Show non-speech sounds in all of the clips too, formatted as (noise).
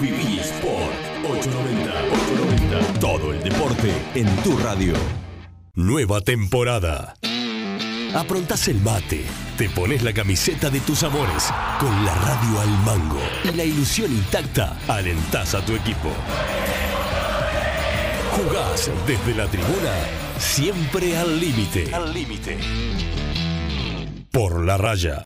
Viví Sport 890. 890. Todo el deporte en tu radio. Nueva temporada. Aprontás el mate, te pones la camiseta de tus amores, con la radio al mango y la ilusión intacta, alentás a tu equipo. Jugás desde la tribuna, siempre al límite. Al límite. Por la raya.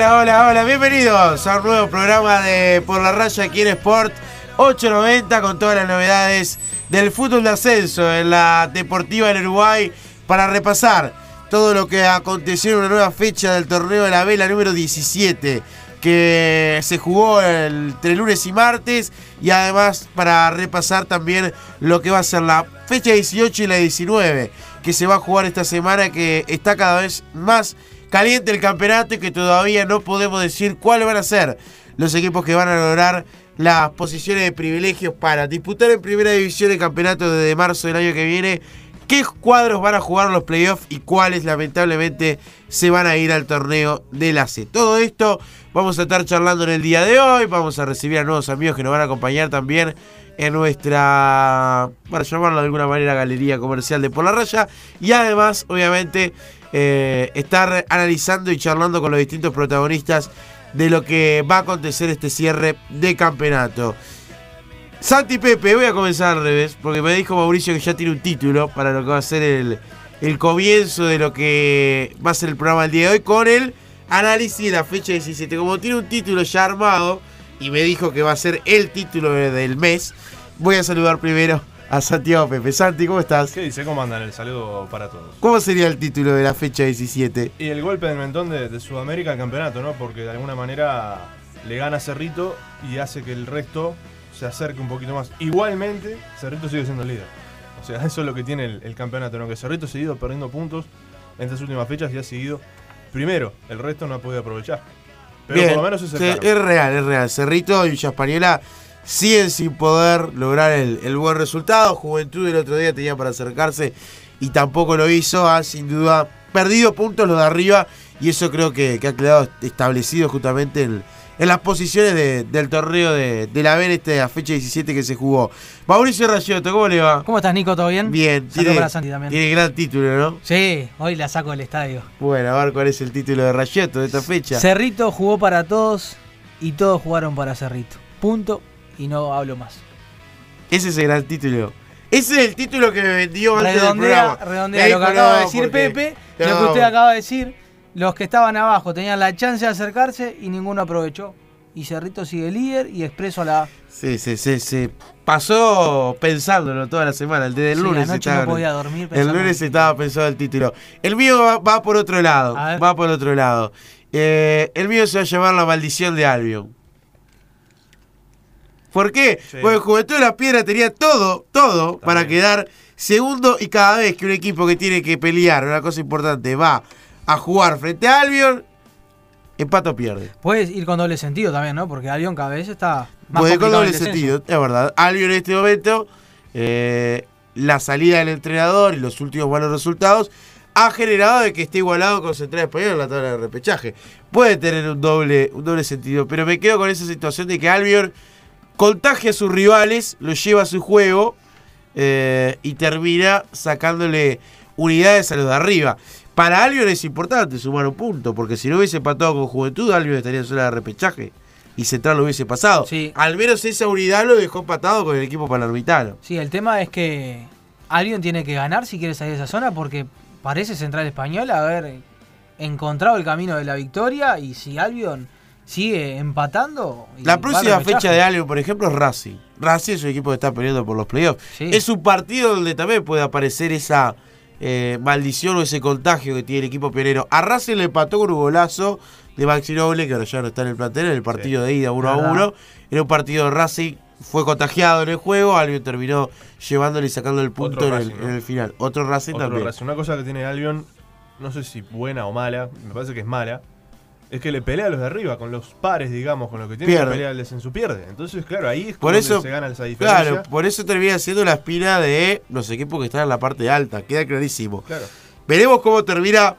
Hola, hola, hola, bienvenidos a un nuevo programa de Por la Raya aquí en Sport 890 con todas las novedades del fútbol de ascenso en la Deportiva del Uruguay para repasar todo lo que aconteció en una nueva fecha del torneo de la vela número 17 que se jugó entre lunes y martes y además para repasar también lo que va a ser la fecha 18 y la 19 que se va a jugar esta semana que está cada vez más caliente el campeonato y que todavía no podemos decir cuáles van a ser los equipos que van a lograr las posiciones de privilegios para disputar en primera división el campeonato desde marzo del año que viene. ¿Qué cuadros van a jugar los playoffs y cuáles lamentablemente se van a ir al torneo de la C? Todo esto vamos a estar charlando en el día de hoy. Vamos a recibir a nuevos amigos que nos van a acompañar también en nuestra, para llamarlo de alguna manera, galería comercial de Por la Raya. Y además, obviamente, eh, estar analizando y charlando con los distintos protagonistas de lo que va a acontecer este cierre de campeonato. Santi Pepe, voy a comenzar al revés, porque me dijo Mauricio que ya tiene un título para lo que va a ser el, el comienzo de lo que va a ser el programa del día de hoy con el análisis de la fecha 17. Como tiene un título ya armado y me dijo que va a ser el título de- del mes, voy a saludar primero a Santiago Pepe. Santi, ¿cómo estás? ¿Qué dice? ¿Cómo andan? El saludo para todos. ¿Cómo sería el título de la fecha 17? Y el golpe del mentón de, de Sudamérica al campeonato, ¿no? Porque de alguna manera le gana Cerrito y hace que el resto se acerque un poquito más. Igualmente, Cerrito sigue siendo el líder. O sea, (laughs) eso es lo que tiene el, el campeonato, ¿no? Que Cerrito ha seguido perdiendo puntos en estas últimas fechas y ha seguido primero. El resto no ha podido aprovechar. Pero Bien, por lo menos sí, acercaron. es real, es real. Cerrito y Española siguen sin poder lograr el, el buen resultado. Juventud el otro día tenía para acercarse y tampoco lo hizo. Ha sin duda perdido puntos los de arriba y eso creo que, que ha quedado establecido justamente en, en las posiciones de- del torneo de, de la B en esta fecha 17 que se jugó. Mauricio Rayotto, ¿cómo le va? ¿Cómo estás, Nico? ¿Todo bien? Bien, tiene, para Santi también. tiene gran título, ¿no? Sí, hoy la saco del estadio. Bueno, a ver cuál es el título de Rayotto de esta fecha. Cerrito jugó para todos y todos jugaron para Cerrito. Punto y no hablo más. Ese es el gran título. Ese es el título que me vendió antes del Redondea, programa. redondea lo que acaba de decir Pepe, lo que usted acaba de decir. Los que estaban abajo tenían la chance de acercarse y ninguno aprovechó. Y Cerrito sigue líder y expreso a la... Sí, sí, sí, sí. Pasó pensándolo toda la semana. El desde el Sí, lunes estaba. no podía dormir el lunes estaba pensado el título. El mío va, va por otro lado. Va por otro lado. Eh, el mío se va a llamar La Maldición de Albion. ¿Por qué? Sí. Porque Juventud de la Piedra tenía todo, todo para quedar segundo y cada vez que un equipo que tiene que pelear, una cosa importante, va a jugar frente a Albion, empata o pierde. Puedes ir con doble sentido también, ¿no? Porque Albion cada vez está más Puede con doble sentido, es verdad. Albion en este momento, eh, la salida del entrenador y los últimos malos resultados ha generado de que esté igualado con Central Español en la tabla de repechaje. Puede tener un doble, un doble sentido, pero me quedo con esa situación de que Albion contagia a sus rivales, lo lleva a su juego eh, y termina sacándole unidades a los de arriba. Para Albion es importante sumar un punto, porque si no hubiese empatado con Juventud, Albion estaría en zona de repechaje y Central lo hubiese pasado. Sí. Al menos esa unidad lo dejó empatado con el equipo palermitano. Sí, el tema es que alguien tiene que ganar si quiere salir de esa zona porque parece Central Español haber encontrado el camino de la victoria y si Albion sigue empatando... La próxima fecha de Albion, por ejemplo, es Racing. Racing es un equipo que está peleando por los playoffs. Sí. Es un partido donde también puede aparecer esa eh, maldición o ese contagio que tiene el equipo pionero. A Racing le empató con un golazo de Maxi Noble, que ahora ya no está en el plantel, en el partido de ida 1 a Verdad. 1. Era un partido de Racing, fue contagiado en el juego, Albion terminó llevándole y sacando el punto en el final. Otro Racing Otro también. Racing. Una cosa que tiene Albion, no sé si buena o mala, me parece que es mala, es que le pelea a los de arriba, con los pares, digamos, con los que tiene Pierde. que pelear el descenso pierde. Entonces, claro, ahí es Por eso, se gana esa diferencia. claro, por eso termina siendo la espina de los equipos que están en la parte alta, queda clarísimo. Claro. Veremos cómo termina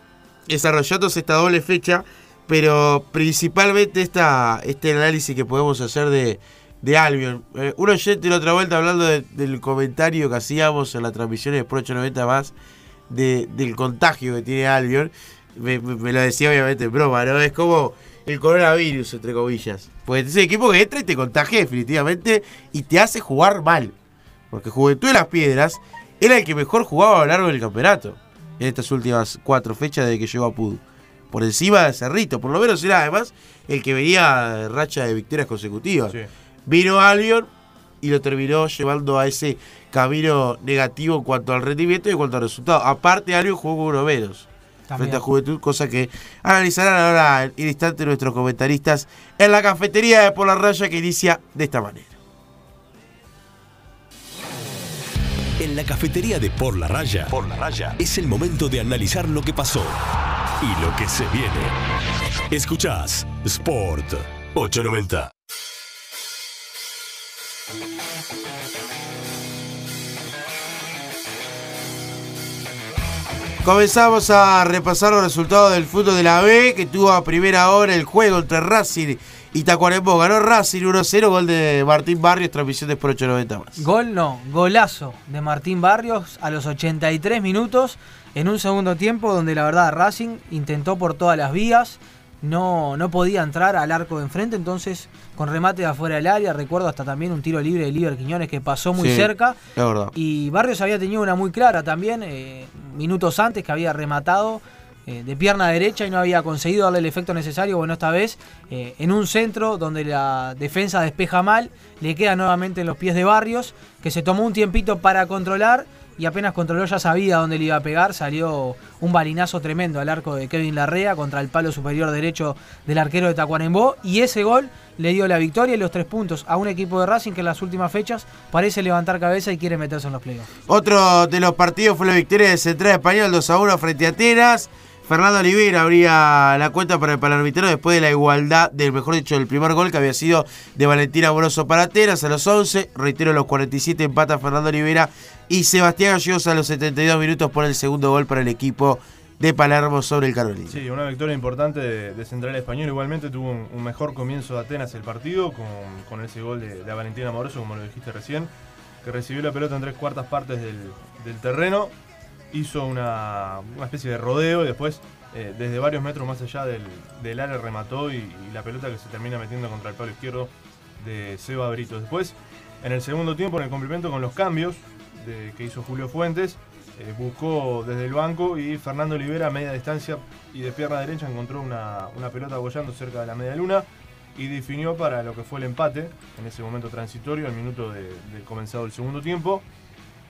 desarrollándose esta doble fecha, pero principalmente esta, este análisis que podemos hacer de, de Albion. Eh, un oyente la otra vuelta hablando de- del comentario que hacíamos en la transmisión de Pro 890 más de- del contagio que tiene Albion. Me, me- me lo decía obviamente en broma, ¿no? Es como el coronavirus, entre comillas. Porque es un equipo que entra y te contagia definitivamente y te hace jugar mal. Porque Juventud de las Piedras era el que mejor jugaba a lo largo del campeonato. En estas últimas cuatro fechas desde que llegó a Pudu. Por encima de Cerrito. Por lo menos era además el que venía racha de victorias consecutivas. Sí. Vino Albion y lo terminó llevando a ese camino negativo en cuanto al rendimiento y en cuanto al resultado. Aparte, Albion jugó con uno menos. También. Frente a Juventud, cosa que analizarán ahora en instante nuestros comentaristas en la cafetería de Por la Raya que inicia de esta manera. En la cafetería de Por la Raya, Por la Raya, es el momento de analizar lo que pasó y lo que se viene. Escuchás Sport 890. Comenzamos a repasar los resultados del fútbol de la B, que tuvo a primera hora el juego entre Racing y Tacuarembó. Ganó Racing 1-0, gol de Martín Barrios, transmisión de Sport 890 más. Gol no, golazo de Martín Barrios a los 83 minutos en un segundo tiempo donde la verdad Racing intentó por todas las vías, no, no podía entrar al arco de enfrente, entonces con remate de afuera del área, recuerdo hasta también un tiro libre de Liber Quiñones que pasó muy Sí, cerca Es verdad. y Barrios había tenido una muy clara también, eh, minutos antes que había rematado eh, de pierna derecha y no había conseguido darle el efecto necesario. Bueno, esta vez eh, en un centro donde la defensa despeja mal, le queda nuevamente en los pies de Barrios, que se tomó un tiempito para controlar y apenas controló ya sabía dónde le iba a pegar. Salió un balinazo tremendo al arco de Kevin Larrea contra el palo superior derecho del arquero de Tacuarembó y ese gol le dio la victoria y los tres puntos a un equipo de Racing que en las últimas fechas parece levantar cabeza y quiere meterse en los playoffs. Otro de los partidos fue la victoria de Central Español 2 a 1 frente a Atenas. Fernando Oliveira abría la cuenta para el Palermitano después de la igualdad, del mejor dicho, del primer gol que había sido de Valentina Amoroso para Atenas a los 11. Reitero, los 47 empata Fernando Oliveira y Sebastián Gallegos a los 72 minutos por el segundo gol para el equipo de Palermo sobre el Carolina. Sí, una victoria importante de, Central Español. Igualmente tuvo un, mejor comienzo de Atenas el partido con, ese gol de, de Valentina Amoroso, como lo dijiste recién, que recibió la pelota en tres cuartas partes del terreno. Hizo una, una especie de rodeo y después, eh, desde varios metros más allá del, área, remató y, la pelota que se termina metiendo contra el palo izquierdo de Seba Brito. Después, en el segundo tiempo, en el complemento con los cambios que hizo Julio Fuentes, eh, buscó desde el banco y Fernando Olivera a media distancia y de pierna derecha encontró una, una pelota bollando cerca de la media luna y definió para lo que fue el empate en ese momento transitorio, al minuto de, de comenzado el segundo tiempo.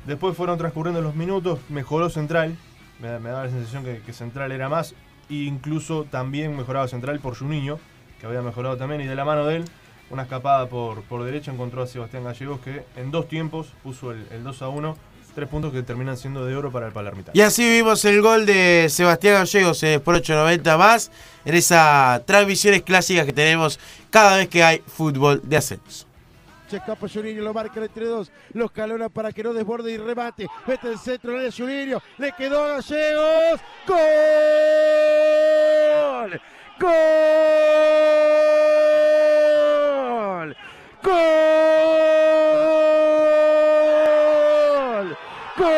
Después fueron transcurriendo los minutos, mejoró Central, me, da- me daba la sensación que, Central era más, e incluso también mejoraba Central por Juninho, que había mejorado también, y de la mano de él, una escapada por, por derecha encontró a Sebastián Gallegos, que en dos tiempos puso el, el 2 a 1, tres puntos que terminan siendo de oro para el Palermitano. Y así vimos el gol de Sebastián Gallegos en Sport 890 más, en esas transmisiones clásicas que tenemos cada vez que hay fútbol de ascenso. Derecha, escapa Juninho, lo marca entre dos, los calona para que no desborde y remate. Mete el centro, de Juninho, le quedó a Gallegos. ¡Gol! ¡Gol! ¡Gol! ¡Gol!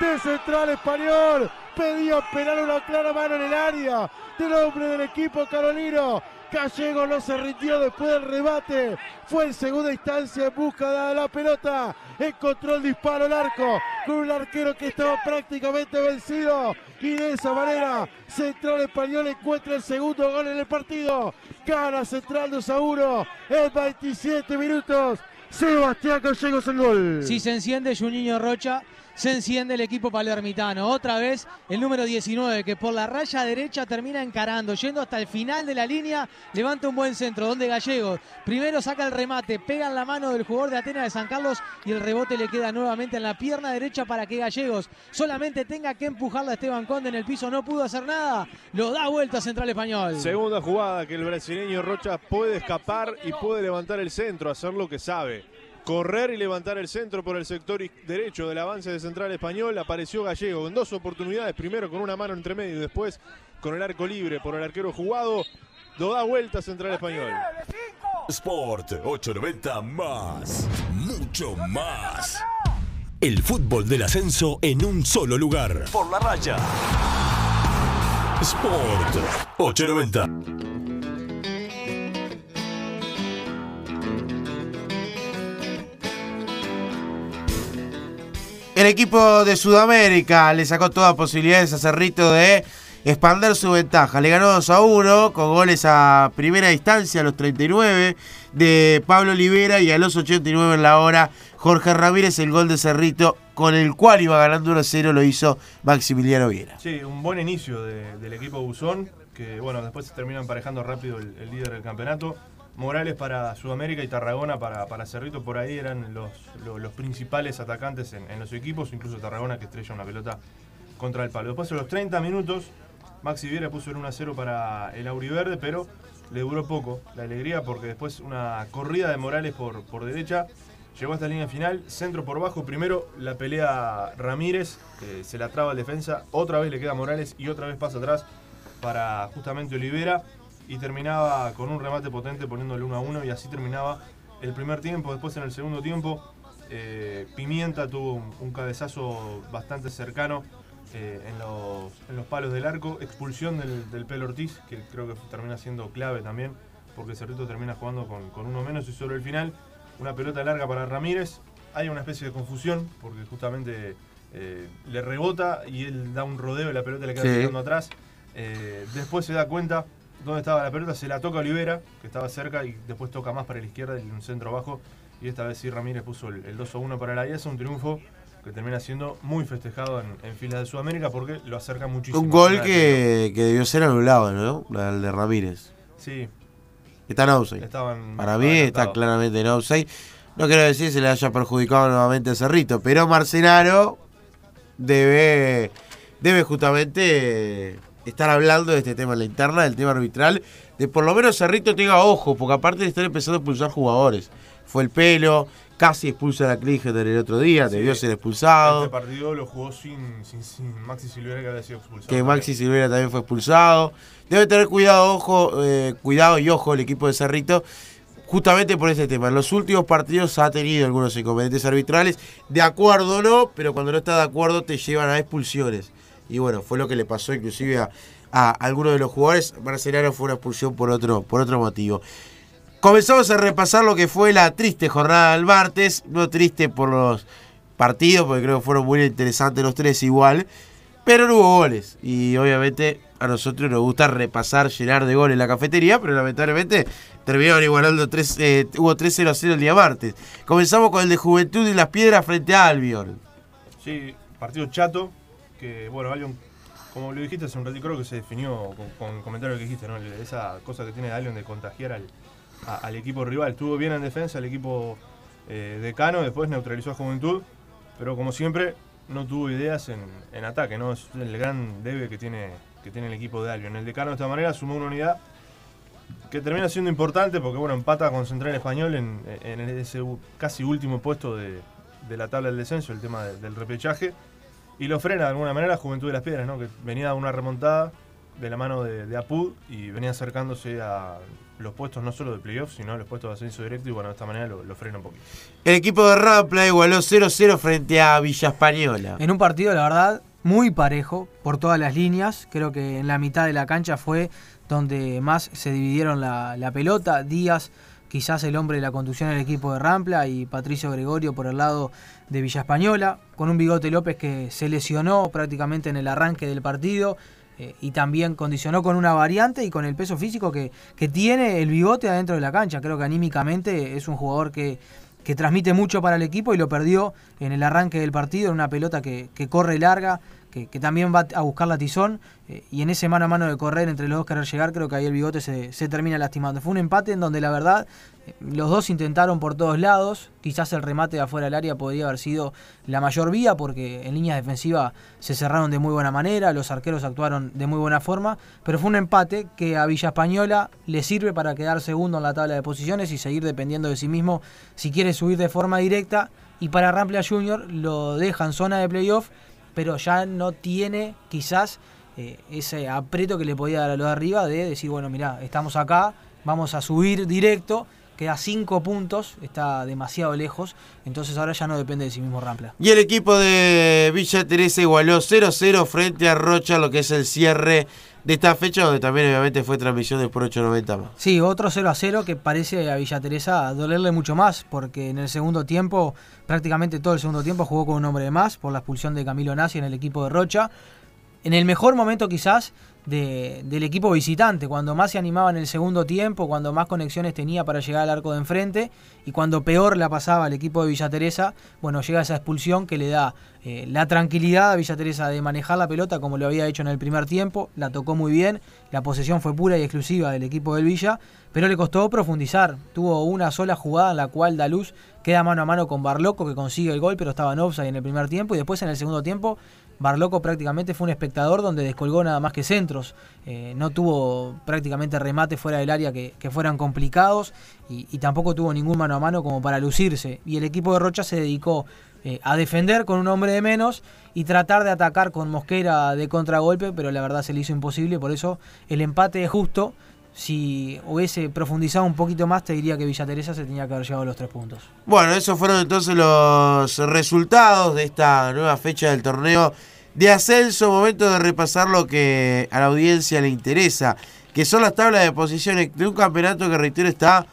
De Central Español. Pedía penal una clara mano en el área del hombre del equipo carolino. Gallego no se rindió después del rebate. Fue en segunda instancia en busca de la pelota. Encontró el disparo al arco con un arquero que estaba prácticamente vencido. Y de esa manera, Central Español encuentra el segundo gol en el partido. Gana Central 2 a 1 en 27 minutos. Sebastián Gallegos el gol. Si se enciende Juninho Rocha, se enciende el equipo palermitano. Otra vez el número 19 que por la raya derecha termina encarando, yendo hasta el final de la línea, levanta un buen centro, donde Gallegos primero saca el remate, pega en la mano del jugador de Atenas de San Carlos y el rebote le queda nuevamente en la pierna derecha para que Gallegos solamente tenga que empujarla a Esteban Conde en el piso, no pudo hacer nada, lo da vuelta Central Español. Segunda jugada que el brasileño Rocha puede escapar y puede levantar el centro, hacer lo que sabe correr y levantar el centro por el sector derecho del avance de Central Español. Apareció Gallego en dos oportunidades, primero con una mano entre medio y después con el arco libre por el arquero jugado. Lo da vuelta Central Español. Sport 890 más, mucho más. El fútbol del ascenso en un solo lugar. Por la raya. Sport 890. El equipo de Sudamérica le sacó todas posibilidades a Cerrito de expander su ventaja. Le ganó 2 a 1 con goles a primera distancia a los 39 de Pablo Olivera y a los 89 en la hora Jorge Ramírez el gol de Cerrito con el cual iba ganando 1 a 0 lo hizo Maximiliano Viera. Sí, un buen inicio del equipo Buzón que bueno, después se termina emparejando rápido el líder del campeonato. Morales para Sudamérica y Tarragona para, para Cerrito, por ahí eran los, los, principales atacantes en, los equipos, incluso Tarragona que estrella una pelota contra el palo. Después de los 30 minutos, Maxi Viera puso el 1 0 para el Auriverde, pero le duró poco la alegría porque después una corrida de Morales por, por derecha llegó hasta la línea final, centro por bajo, primero la pelea Ramírez, que se la traba el defensa, otra vez le queda Morales y otra vez pasa atrás para justamente Olivera y terminaba con un remate potente poniéndole 1 a 1 y así terminaba el primer tiempo. Después en el segundo tiempo, eh, Pimienta tuvo un, cabezazo bastante cercano eh, en, los, palos del arco, expulsión del, Pelo Ortiz, que creo que termina siendo clave también, porque Cerrito termina jugando con, uno menos y sobre el final una pelota larga para Ramírez. Hay una especie de confusión, porque justamente eh, le rebota y él da un rodeo y la pelota le queda quedando atrás. después se da cuenta dónde estaba la pelota, se la toca Olivera, que estaba cerca, y después toca más para la izquierda y un centro abajo. Y esta vez sí Ramírez puso el, 2 1 para la IAS, un triunfo que termina siendo muy festejado en, en filas de Sudamérica porque lo acerca muchísimo. Un gol que, debió ser anulado, ¿no? El de Ramírez. Sí. Está en outside. para mí está claramente en outside. No quiero decir que se le haya perjudicado nuevamente a Cerrito, pero Marcenaro debe, debe justamente estar hablando de este tema en la interna, del tema arbitral, de por lo menos Cerrito tenga ojo, porque aparte de estar empezando a expulsar jugadores. Fue el pelo, casi expulsa a la Klinger el otro día, debió ser expulsado. Este partido lo jugó sin, Maxi Silvera que había sido expulsado. Que Maxi Silvera también fue expulsado. Debe tener cuidado, ojo, eh, cuidado y ojo el equipo de Cerrito. Justamente por este tema. En los últimos partidos ha tenido algunos inconvenientes arbitrales. De acuerdo o no, pero cuando no está de acuerdo te llevan a expulsiones y bueno, fue lo que le pasó inclusive a, algunos de los jugadores. Marcelano fue una expulsión por otro, por otro motivo. Comenzamos a repasar lo que fue la triste jornada del martes, no triste por los partidos, porque creo que fueron muy interesantes los tres igual, pero no hubo goles. Y obviamente a nosotros nos gusta repasar, llenar de goles la cafetería, pero lamentablemente terminaron igualando 3, eh, hubo 3-0 a 0 el día martes. Comenzamos con el de Juventud y las Piedras frente a Albion. Sí, partido chato, bueno, Albion, como lo dijiste hace un ratito, creo que se definió con, el comentario que dijiste, ¿no? Esa cosa que tiene Albion de contagiar al, equipo rival. Estuvo bien en defensa el equipo eh, decano, después neutralizó a Juventud, pero como siempre no tuvo ideas en, ataque, ¿no? Es el gran debe que tiene, que tiene el equipo de Albion. El decano de esta manera sumó una unidad que termina siendo importante porque bueno, empata con Central Español en, ese casi último puesto de, la tabla del descenso, el tema de- del repechaje, y lo frena de alguna manera Juventud de las Piedras, ¿no? que venía de una remontada de la mano de, de Apud y venía acercándose a los puestos no solo de playoffs, sino a los puestos de ascenso directo y bueno, de esta manera lo, lo frena un poquito. El equipo de Rampla igualó 0-0 frente a Villa Española. En un partido, la verdad, muy parejo por todas las líneas. Creo que en la mitad de la cancha fue donde más se dividieron la, la pelota. Díaz, quizás el hombre de la conducción del equipo de Rampla, y Patricio Gregorio por el lado de Villa Española, con un bigote López que se lesionó prácticamente en el arranque del partido. eh, y también condicionó con una variante y con el peso físico que, que tiene el bigote adentro de la cancha. Creo que anímicamente es un jugador que, que transmite mucho para el equipo y lo perdió en el arranque del partido, en una pelota que, que corre larga, que, también va a buscar la tizón, eh, y en ese mano a mano de correr entre los dos querer llegar, creo que ahí el bigote se, termina lastimando. Fue un empate en donde la verdad eh, los dos intentaron por todos lados, quizás el remate de afuera del área podría haber sido la mayor vía, porque en línea defensiva se cerraron de muy buena manera, los arqueros actuaron de muy buena forma, pero fue un empate que a Villa Española le sirve para quedar segundo en la tabla de posiciones y seguir dependiendo de sí mismo si quiere subir de forma directa. Y para Rampla Junior lo deja en zona de playoff, pero ya no tiene quizás eh, ese aprieto que le podía dar a los de arriba de decir, bueno, mirá, estamos acá, vamos a subir directo, queda 5 puntos, está demasiado lejos, entonces ahora ya no depende de sí mismo Rampla. Y el equipo de Villa Teresa igualó 0-0 frente a Rocha, lo que es el cierre de esta fecha, donde también obviamente fue transmisión de por 890 más. Sí, otro 0 a 0 que parece a Villa Teresa dolerle mucho más, porque en el segundo tiempo, prácticamente todo el segundo tiempo jugó con un hombre de más por la expulsión de Camilo Nassi en el equipo de Rocha. En el mejor momento quizás de- del equipo visitante, cuando más se animaba en el segundo tiempo, cuando más conexiones tenía para llegar al arco de enfrente y cuando peor la pasaba el equipo de Villa Teresa, bueno, llega esa expulsión que le da eh, la tranquilidad a Villa Teresa de manejar la pelota como lo había hecho en el primer tiempo, la tocó muy bien, la posesión fue pura y exclusiva del equipo del Villa, pero le costó profundizar. Tuvo una sola jugada en la cual Daluz queda mano a mano con Barloco que consigue el gol, pero estaba en offside en el primer tiempo y después en el segundo tiempo Barloco prácticamente fue un espectador donde descolgó nada más que centros. Eh, no tuvo prácticamente remate fuera del área que, fueran complicados y, y tampoco tuvo ningún mano a mano como para lucirse. Y el equipo de Rocha se dedicó eh, a defender con un hombre de menos y tratar de atacar con Mosquera de contragolpe, pero la verdad se le hizo imposible. Por eso el empate es justo. Si hubiese profundizado un poquito más, te diría que Villa Teresa se tenía que haber llevado los tres puntos. Bueno, esos fueron entonces los resultados de esta nueva fecha del torneo de ascenso. Momento de repasar lo que a la audiencia le interesa, que son las tablas de posiciones de un campeonato que, reitero, está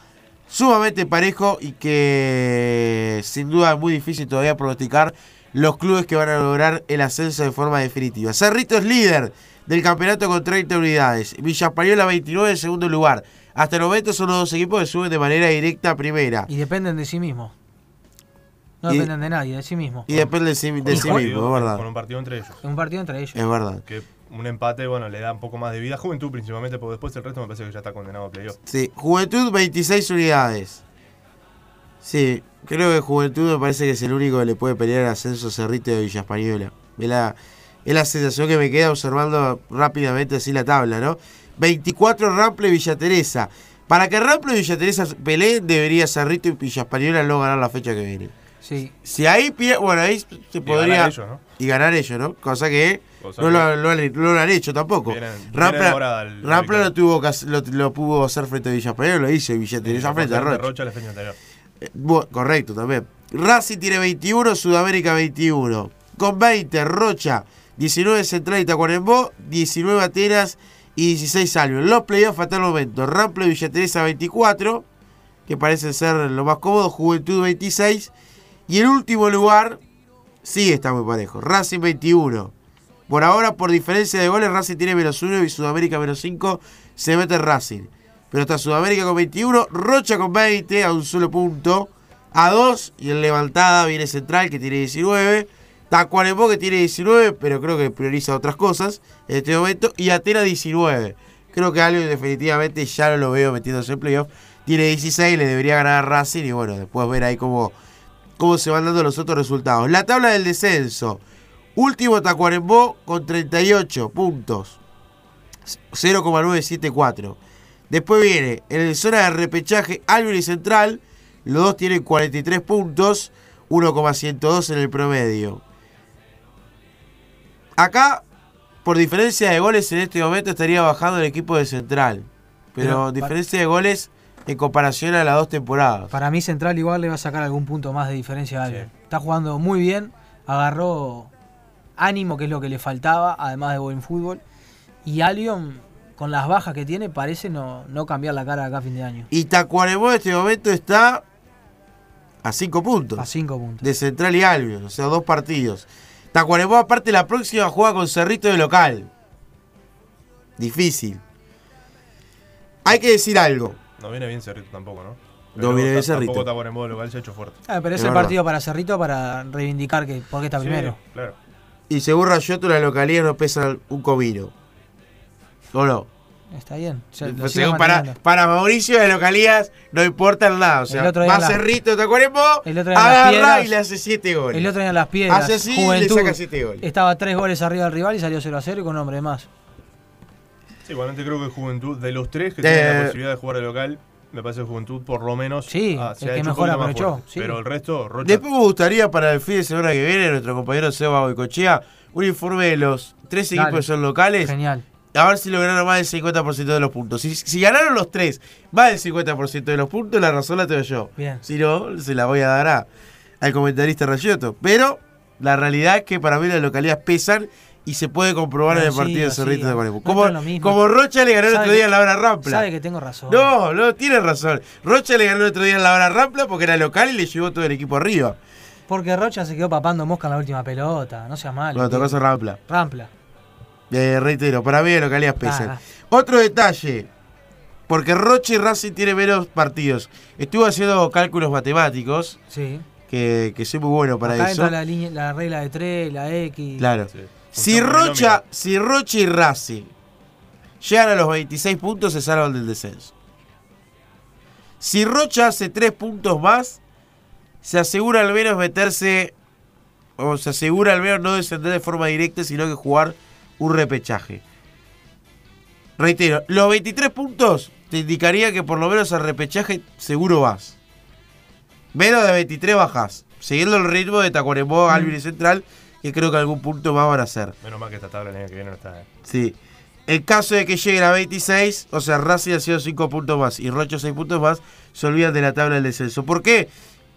sumamente parejo y que sin duda es muy difícil todavía pronosticar los clubes que van a lograr el ascenso de forma definitiva. Cerrito es líder del campeonato con 30 unidades. Villa Española 29 en segundo lugar. Hasta el momento son los dos equipos que suben de manera directa a primera. Y dependen de sí mismos. No Y- dependen de nadie, de sí mismos. Y depende de sí, de Con sí un mismo, partido- es verdad. Con un partido entre ellos. Es un partido entre ellos. Es verdad. Que un empate, bueno, le da un poco más de vida. Juventud principalmente, porque después el resto me parece que ya está condenado a playoff. Sí, Juventud 26 unidades. Sí, creo que Juventud me parece que es el único que le puede pelear el ascenso Cerrito de Villa Española. Es la, es la sensación que me queda observando rápidamente así la tabla, ¿no? 24 Rample y Villa Teresa. Para que Rample y Villa Teresa peleen, debería Cerrito y Villa Española no ganar la fecha que viene. Sí. Si ahí bueno, ahí se Y podría. ganar ellos, ¿no? Y ganar ellos, ¿no? Cosa que no, lo, han- no lo han hecho tampoco. Vienen- Rampla, lo, tuvo que hacer- lo, lo pudo hacer frente a Villa Española, lo hizo y Villa Teresa frente a Rocha. Rocha. la fecha anterior. Eh, bu- correcto, también. Racing tiene 21, Sudamérica 21. Con 20, Rocha, 19 Central y Tacuarembó, 19 Atenas y 16 Albion. Los playoffs hasta el momento. Rampla y Villa Teresa 24, que parece ser lo más cómodo. Juventud 26. Y el último lugar, sí está muy parejo. Racing 21. Por ahora, por diferencia de goles, Racing tiene menos 1 y Sudamérica menos 5. Se mete Racing. Pero está Sudamérica con 21, Rocha con 20, a un solo punto. A 2 y en levantada viene Central que tiene 19. Tacuarembó que tiene 19, pero creo que prioriza otras cosas en este momento. Y Atena 19. Creo que algo definitivamente ya no lo veo metiéndose en playoff. Tiene 16, le debería ganar a Racing y bueno, después ver ahí cómo, cómo se van dando los otros resultados. La tabla del descenso. Último Tacuarembó con 38 puntos. 0,974. Después viene en zona de repechaje Albion y Central. Los dos tienen 43 puntos, 1,102 en el promedio. Acá, por diferencia de goles, en este momento estaría bajando el equipo de Central. Pero, Pero, diferencia de goles en comparación a las dos temporadas. Para mí Central igual le va a sacar algún punto más de diferencia a Albion. Está jugando muy bien, agarró ánimo, que es lo que le faltaba, además de buen fútbol. Y Albion, con las bajas que tiene, parece no, no cambiar la cara acá a fin de año. Y Tacuarembó en este momento está a 5 puntos. A cinco puntos. de Central y Albion, o sea, dos partidos. Tacuarembó, aparte, la próxima juega con Cerrito de local. Difícil. Hay que decir algo. No viene bien Cerrito tampoco, ¿no? No viene bien Cerrito. Tampoco Tacuarembó local se ha hecho fuerte. Ah, pero es Es el verdad. partido para Cerrito para reivindicar que porque está Sí, primero. claro. Y según Rayoto, la localidad no pesa un comino. ¿O no? Está bien. Pues para, Mauricio de localías no importa nada. O sea, El otro día va Tacuarembó, otro día en las agarra piedras- y le hace 7 goles. El otro día en las piedras, Hace así y le Juventud, saca siete goles. estaba tres goles arriba del rival y salió 0 a 0 y con un hombre de más. Sí, igualmente creo que Juventud, de los tres que Eh, tienen la posibilidad de jugar de local, me parece Juventud por lo menos Sí, ah, se el ha que mejor aprovechó, sí. Pero el resto, Rocha. Después me gustaría para el fin de semana que viene, nuestro compañero Seba Boicochea, un informe de los tres Dale. equipos que son locales. Genial. A ver si lograron más del 50% de los puntos. Si, si ganaron los tres más del 50% de los puntos, la razón la tengo yo. Bien. Si no, se la voy a dar a- al comentarista Rayoto. Pero la realidad es que para mí las localidades pesan y se puede comprobar en el No, partido de Cerritos sí. de. No Como, como Rocha le ganó el otro día en la hora Rampla. Sabe que tengo razón. No, no, tiene razón. Rocha le ganó el otro día en la hora Rampla porque era local y le llevó todo el equipo arriba. Porque Rocha se quedó papando mosca en la última pelota. No sea malo. Cuando tocó Rampla. Rampla. Eh, reitero, para mí las localidades pesan. Ah. Otro detalle, porque Roche y Racing tiene menos partidos. Estuve haciendo cálculos matemáticos, Sí. que, que soy muy bueno para Acá eso. entra la, línea- la regla de 3, la X. Claro. Sí. Si Rocha, si Roche y Racing llegan a los 26 puntos, se salvan del descenso. Si Rocha hace 3 puntos más, se asegura al menos meterse, o se asegura al menos no descender de forma directa, sino que jugar un repechaje. Reitero, los 23 puntos te indicaría que por lo menos al repechaje seguro vas. Menos de 23 bajas. Siguiendo el ritmo de Tacuarembó, Albion y Central, que creo que algún punto más van a hacer. Menos mal que esta tabla el año que viene no está. eh. Sí. En caso de que lleguen a 26, o sea, Racing ha sido 5 puntos más y Rocha 6 puntos más, se olvidan de la tabla del descenso. ¿Por qué?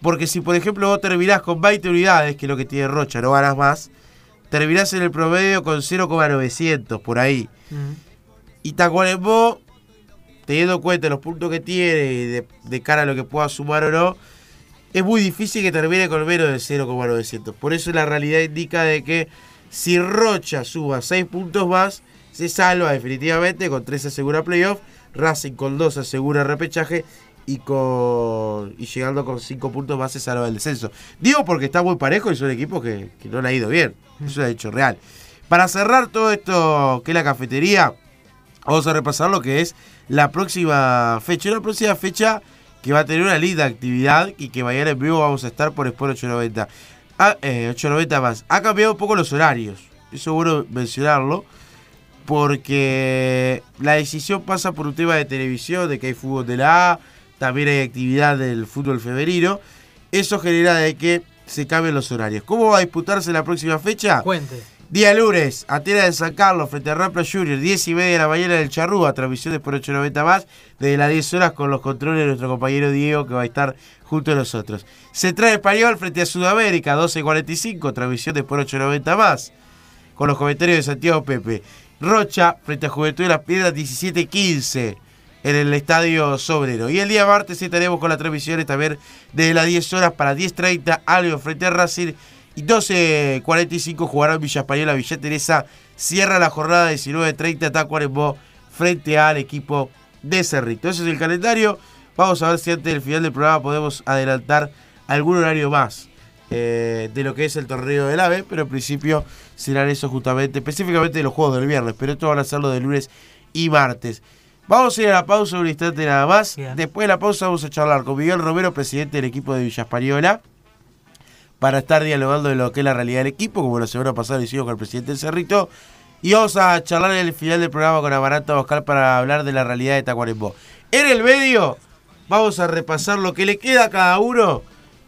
Porque si, por ejemplo, vos terminás con 20 unidades, que es lo que tiene Rocha, no ganas más, terminás en el promedio con 0,900 por ahí. Y Tacuarembó, teniendo en cuenta los puntos que tiene y de, cara a lo que pueda sumar o no, es muy difícil que termine con menos de 0,900. Por eso la realidad indica de que si Rocha suba 6 puntos más, se salva definitivamente, con 3 asegura playoff, Racing con 2 asegura repechaje y con y llegando con 5 puntos más se salva del descenso. Digo porque está muy parejo y son equipos que, que no le ha ido bien. Eso es hecho real. Para cerrar todo esto que es la cafetería, vamos a repasar lo que es la próxima fecha. Una próxima fecha que va a tener una linda actividad y que mañana en vivo vamos a estar por Sport 890. Ah, eh, 890 más. Ha cambiado un poco los horarios. Es bueno mencionarlo. Porque la decisión pasa por un tema de televisión, de que hay fútbol de la A, también hay actividad del fútbol femenino. Eso genera de que se cambien los horarios. ¿Cómo va a disputarse la próxima fecha? Cuente. Día lunes, Atena de San Carlos frente a Rampla Junior, 10 y media de la mañana del Charrúa, transmisiones por 890 más, desde las 10 horas con los controles de nuestro compañero Diego que va a estar junto a nosotros. Central Español frente a Sudamérica, 12 y 45, transmisiones por 890 más, con los comentarios de Santiago Pepe. Rocha frente a Juventud de las Piedras, 17 y 15 en el Estadio Sobrero. Y el día martes estaremos con las transmisiones también desde las 10 horas para 10.30, Albion frente a Racing y 12.45 jugarán Villa Española, Villa Teresa. Cierra la jornada 19.30 Tacuarembó frente al equipo de Cerrito. Ese es el calendario. Vamos a ver si antes del final del programa podemos adelantar algún horario más eh, de lo que es el torneo del AVE. Pero en principio serán eso justamente, específicamente los juegos del viernes. Pero esto van a ser los de lunes y martes. Vamos a ir a la pausa un instante nada más. Bien. Después de la pausa vamos a charlar con Miguel Romero, presidente del equipo de Villa Española para estar dialogando de lo que es la realidad del equipo, como la semana pasada lo hicimos con el presidente del Cerrito. Y vamos a charlar en el final del programa con Amaranto Oscar para hablar de la realidad de Tacuarembó. En el medio, vamos a repasar lo que le queda a cada uno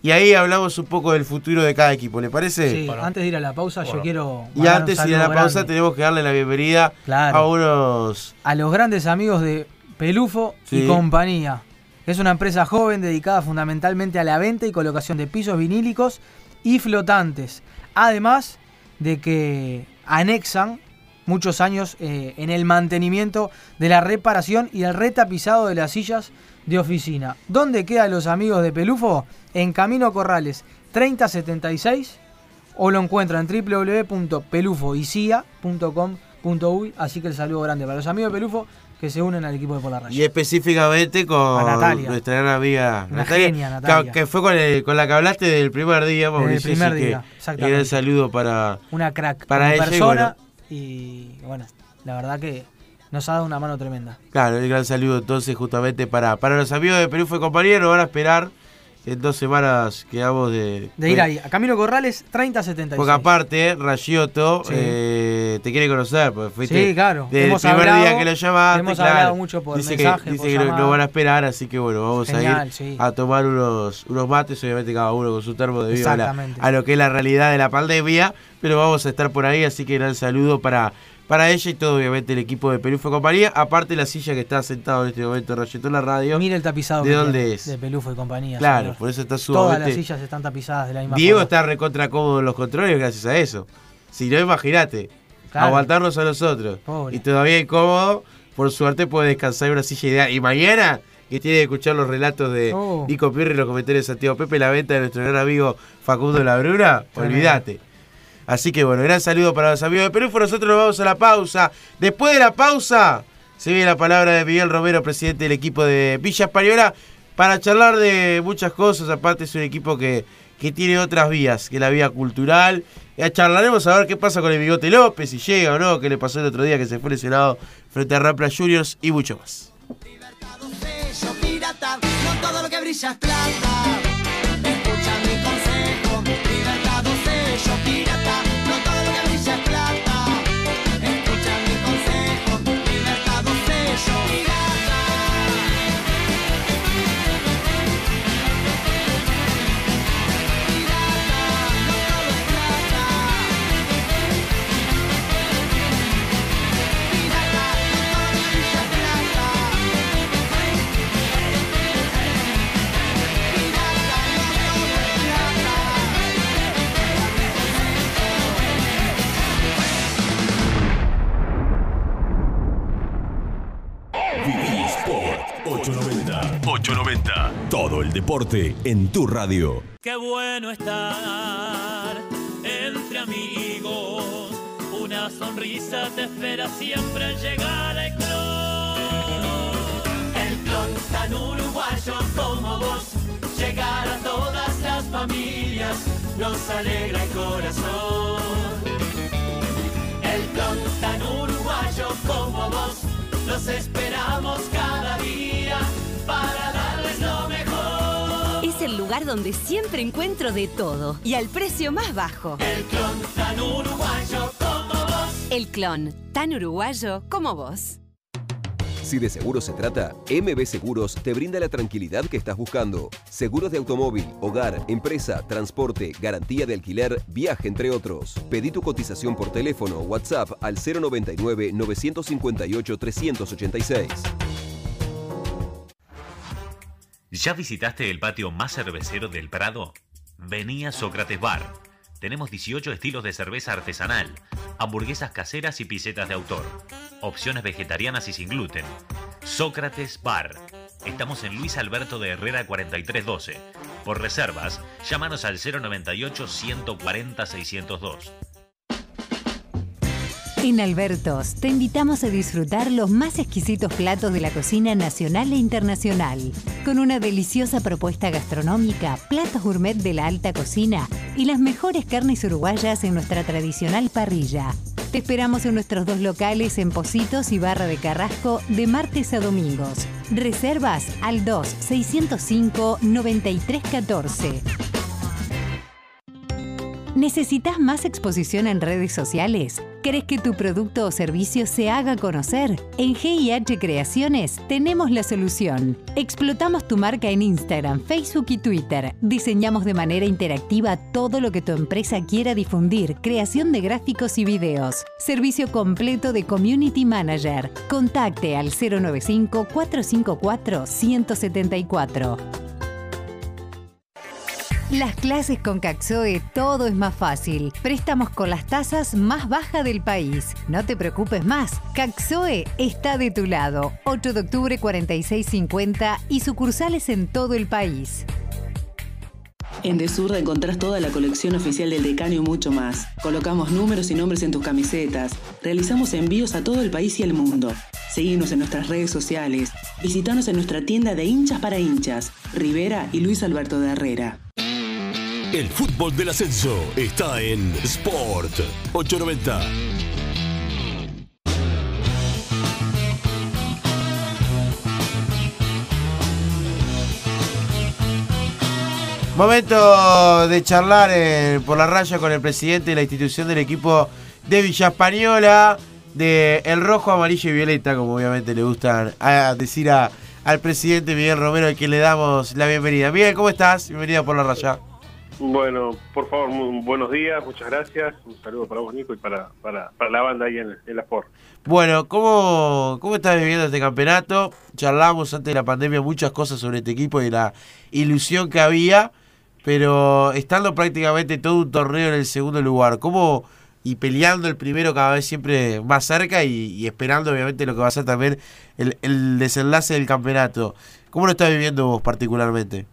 y ahí hablamos un poco del futuro de cada equipo. ¿Le parece? Sí, Bueno. antes de ir a la pausa, yo quiero. Y antes de ir a la pausa, grande tenemos que darle la bienvenida Claro. a unos. a los grandes amigos de Pelufo Sí. y compañía. Es una empresa joven dedicada fundamentalmente a la venta y colocación de pisos vinílicos y flotantes. Además de que anexan muchos años eh, en el mantenimiento de la reparación y el retapizado de las sillas de oficina. ¿Dónde quedan los amigos de Pelufo? En Camino Corrales 3076 o lo encuentran en www.pelufoicia.com.uy. Así que el saludo grande para los amigos de Pelufo que se unen al equipo de Por la Y específicamente con Natalia. nuestra gran amiga Una genia, Natalia. Que, fue con, el- con la que hablaste del primer día, Mauricio. primer así que día, exactamente. Gran saludo para. Una crack Para como ella y persona y bueno, la verdad que nos ha dado una mano tremenda. Claro, el gran saludo entonces justamente para, para los amigos de Perú fue compañía, nos van a esperar. En dos semanas quedamos de. De ir ahí, a Camino Corrales 3076. Porque aparte, Rayioto Sí. eh, te quiere conocer, porque fuiste Sí, claro. desde Hemos el primer hablado- día que lo llamaste, hemos claro. hablado mucho por dice mensaje, que, dice por que lo- van a esperar, así que bueno, vamos a ir sí. a tomar unos, unos mates, obviamente cada uno con su termo debido a, la- a lo que es la realidad de la pandemia, pero vamos a estar por ahí, así que gran saludo para, para ella y todo obviamente el equipo de Perú fue compañía, aparte la silla que está sentado en este momento en la radio. Mire el tapizado ¿De dónde es? De Pelufo y compañía. Claro, señor. por eso está Todas sumamente... las sillas están tapizadas de la misma Diego forma. está recontra cómodo en los controles gracias a eso. Si no, imagínate. Claro. Aguantarnos a nosotros. Pobre. Y todavía incómodo, por suerte puede descansar en una silla ideal. Y mañana, que tiene que escuchar los relatos de Oh. Nico Pirri y los comentarios de Santiago Pepe, la venta de nuestro gran amigo Facundo Labruna, olvídate. Así que bueno, gran saludo para los amigos de Perú. Nosotros nos vamos a la pausa. Después de la pausa, se viene la palabra de Miguel Romero, presidente del equipo de Villa Española, para charlar de muchas cosas. Aparte, es un equipo que, que tiene otras vías, que la vía cultural. Ya charlaremos a ver qué pasa con el Bigote López, si llega o no, qué le pasó el otro día que se fue lesionado frente a Rampla Juniors y mucho más. sello pirata, no todo lo que brilla es. Deporte en tu radio. Qué bueno estar entre amigos. Una sonrisa te espera siempre al llegar al clon. El clon tan uruguayo como vos. Llegar a todas las familias nos alegra el corazón. El clon tan uruguayo como vos. Los esperamos cada día para. Es el lugar donde siempre encuentro de todo y al precio más bajo. El clon tan uruguayo como vos. El clon, tan uruguayo como vos. Si de seguro se trata, MB Seguros te brinda la tranquilidad que estás buscando. Seguros de automóvil, hogar, empresa, transporte, garantía de alquiler, viaje, entre otros. Pedí tu cotización por teléfono o WhatsApp al 099-958-386. ¿Ya visitaste el patio más cervecero del Prado? Vení a Sócrates Bar. Tenemos 18 estilos de cerveza artesanal, hamburguesas caseras y pisetas de autor, opciones vegetarianas y sin gluten. Sócrates Bar. Estamos en Luis Alberto de Herrera 4312. Por reservas, llámanos al 098 140 602. En Albertos te invitamos a disfrutar los más exquisitos platos de la cocina nacional e internacional, con una deliciosa propuesta gastronómica, platos gourmet de la alta cocina y las mejores carnes uruguayas en nuestra tradicional parrilla. Te esperamos en nuestros dos locales en Positos y Barra de Carrasco de martes a domingos. Reservas al 2-605-9314. ¿Necesitas más exposición en redes sociales? ¿Crees que tu producto o servicio se haga conocer? En GIH Creaciones tenemos la solución. Explotamos tu marca en Instagram, Facebook y Twitter. Diseñamos de manera interactiva todo lo que tu empresa quiera difundir, creación de gráficos y videos. Servicio completo de Community Manager. Contacte al 095 454 174. Las clases con Caxoe todo es más fácil. Préstamos con las tasas más bajas del país. No te preocupes más. Caxoe está de tu lado. 8 de octubre 4650 y sucursales en todo el país. En Desurda encontrás toda la colección oficial del Decano y mucho más. Colocamos números y nombres en tus camisetas. Realizamos envíos a todo el país y el mundo. Seguimos en nuestras redes sociales. Visítanos en nuestra tienda de hinchas para hinchas, Rivera y Luis Alberto de Herrera. El fútbol del ascenso está en Sport 890. Momento de charlar eh, por la raya con el presidente de la institución del equipo de Villa Española, de el rojo, amarillo y violeta, como obviamente le gustan decir a- al presidente Miguel Romero, a quien le damos la bienvenida. Miguel, ¿cómo estás? Bienvenido por la raya. Bueno, por favor, buenos días, muchas gracias. Un saludo para vos, Nico, y para, para, para la banda ahí en, en la Sport. Bueno, ¿cómo, ¿cómo estás viviendo este campeonato? Charlamos antes de la pandemia muchas cosas sobre este equipo y la ilusión que había, pero estando prácticamente todo un torneo en el segundo lugar, ¿cómo y peleando el primero cada vez siempre más cerca y, y esperando obviamente lo que va a ser también el, el desenlace del campeonato? ¿Cómo lo estás viviendo vos particularmente?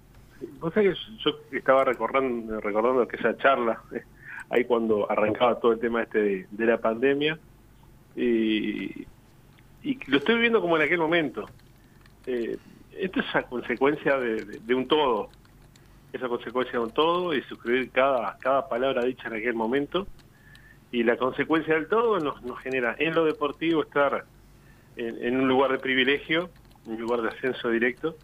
Vos sabés que yo estaba recordando, recordando aquella charla, eh, ahí cuando arrancaba todo el tema este de, la pandemia, y, y lo estoy viviendo como en aquel momento. Eh, esto es a consecuencia de, un todo, es a consecuencia de un todo y suscribir cada, cada palabra dicha en aquel momento. Y la consecuencia del todo nos, nos genera en lo deportivo estar en, en un lugar de privilegio, un lugar de ascenso directo,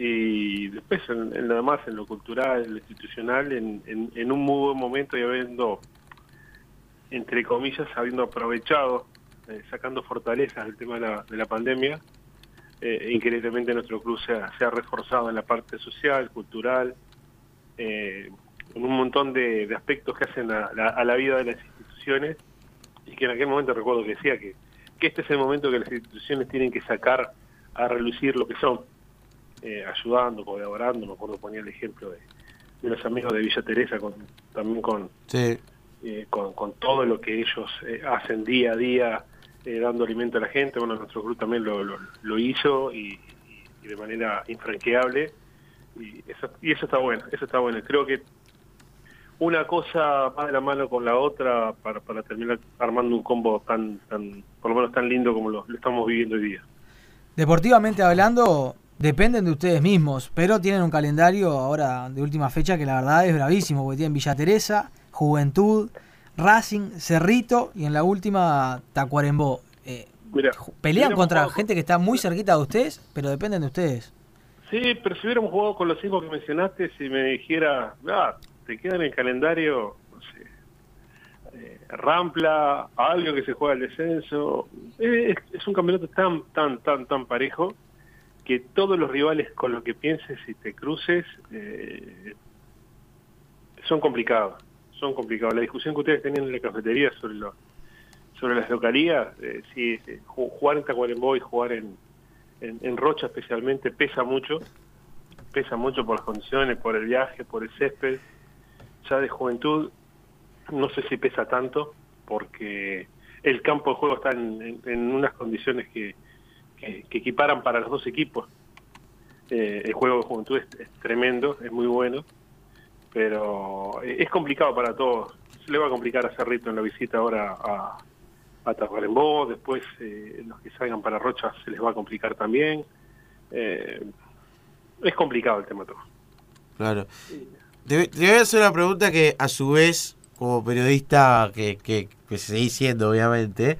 y después en, en lo demás, en lo cultural, en lo institucional, en, en- un muy buen momento y habiendo, entre comillas, habiendo aprovechado, eh, sacando fortalezas del tema de la, de la pandemia, eh, increíblemente nuestro club se ha, se ha reforzado en la parte social, cultural, eh, en un montón de, aspectos que hacen a la, a la vida de las instituciones. Y que en aquel momento recuerdo que decía que, que este es el momento que las instituciones tienen que sacar a relucir lo que son, eh, ayudando, colaborando, me acuerdo ponía el ejemplo de, de los amigos de Villa Teresa, con, también con, Sí. eh, con, con todo lo que ellos eh, hacen día a día, eh, dando alimento a la gente. Bueno, nuestro club también lo, lo, lo hizo y, y- y de manera infranqueable. Y eso, y eso está bueno, eso está bueno. Creo que una cosa va de la mano con la otra para, para terminar armando un combo tan, tan, por lo menos tan lindo como lo, lo estamos viviendo hoy día. Deportivamente hablando, dependen de ustedes mismos, pero tienen un calendario ahora de última fecha que la verdad es bravísimo, porque tienen Villa Teresa, Juventud, Racing, Cerrito y en la última Tacuarembó. Eh, pelean contra jugado gente que está muy cerquita de ustedes, pero dependen de ustedes. Sí, pero si hubiéramos jugado con los cinco que mencionaste, si me dijera, ah, te queda en el calendario, no sé, eh, Rampla, algo que se juega el descenso, eh, es, es un campeonato tan, tan, tan, tan parejo que todos los rivales con los que pienses y te cruces eh, son complicados, son complicados. La discusión que ustedes tenían en la cafetería sobre lo- sobre las localías, eh, jugar en Tacuarembó y jugar en, en, en Rocha especialmente pesa mucho, pesa mucho por las condiciones, por el viaje, por el césped. Ya de juventud no sé si pesa tanto porque el campo de juego está en- en unas condiciones que, que, equiparan para los dos equipos. Eh, el juego de juventud es, tremendo, es muy bueno, pero es complicado para todos. Se le va a complicar a Cerrito en la visita ahora a, a después eh, los que salgan para Rocha se les va a complicar también. Eh, es complicado el tema todo. Claro. Te, voy a hacer una pregunta que a su vez, como periodista que, que, que seguís siendo, obviamente,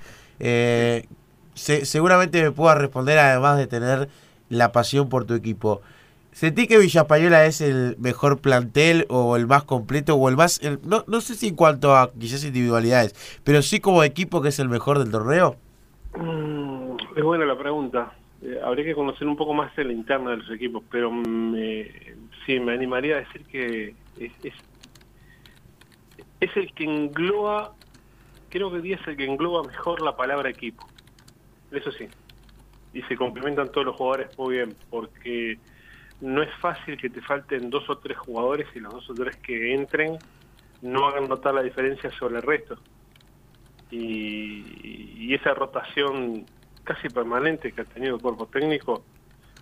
se- seguramente me pueda responder además de tener la pasión por tu equipo. ¿Sentí que Villa Española es el mejor plantel o el más completo o el más... el- no, no sé si en cuanto a quizás individualidades, pero sí como equipo que es el mejor del torneo? Mm, Es buena la pregunta. Eh, habría que conocer un poco más de la interna de los equipos, pero me, sí, me animaría a decir que es, es, es el que engloba, creo que 10 es el que engloba mejor la palabra equipo. Eso sí. Y se complementan todos los jugadores muy bien, porque no es fácil que te falten dos o tres jugadores y los dos o tres que entren no hagan notar la diferencia sobre el resto y, y esa rotación casi permanente que ha tenido el cuerpo técnico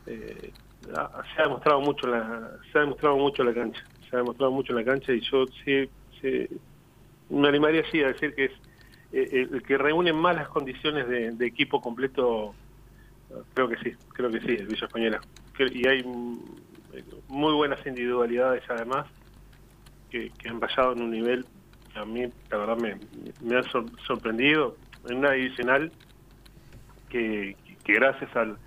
eh, se ha demostrado mucho la se ha demostrado mucho la cancha se ha demostrado mucho la cancha y yo sí, sí me animaría sí a decir que es el, el que reúne más las condiciones de, de equipo completo creo que sí creo que sí el Villa Española y hay mm, muy buenas individualidades además que, han rayado en un nivel que a mí la verdad me, me ha sor- sorprendido en una divisional que, que gracias al,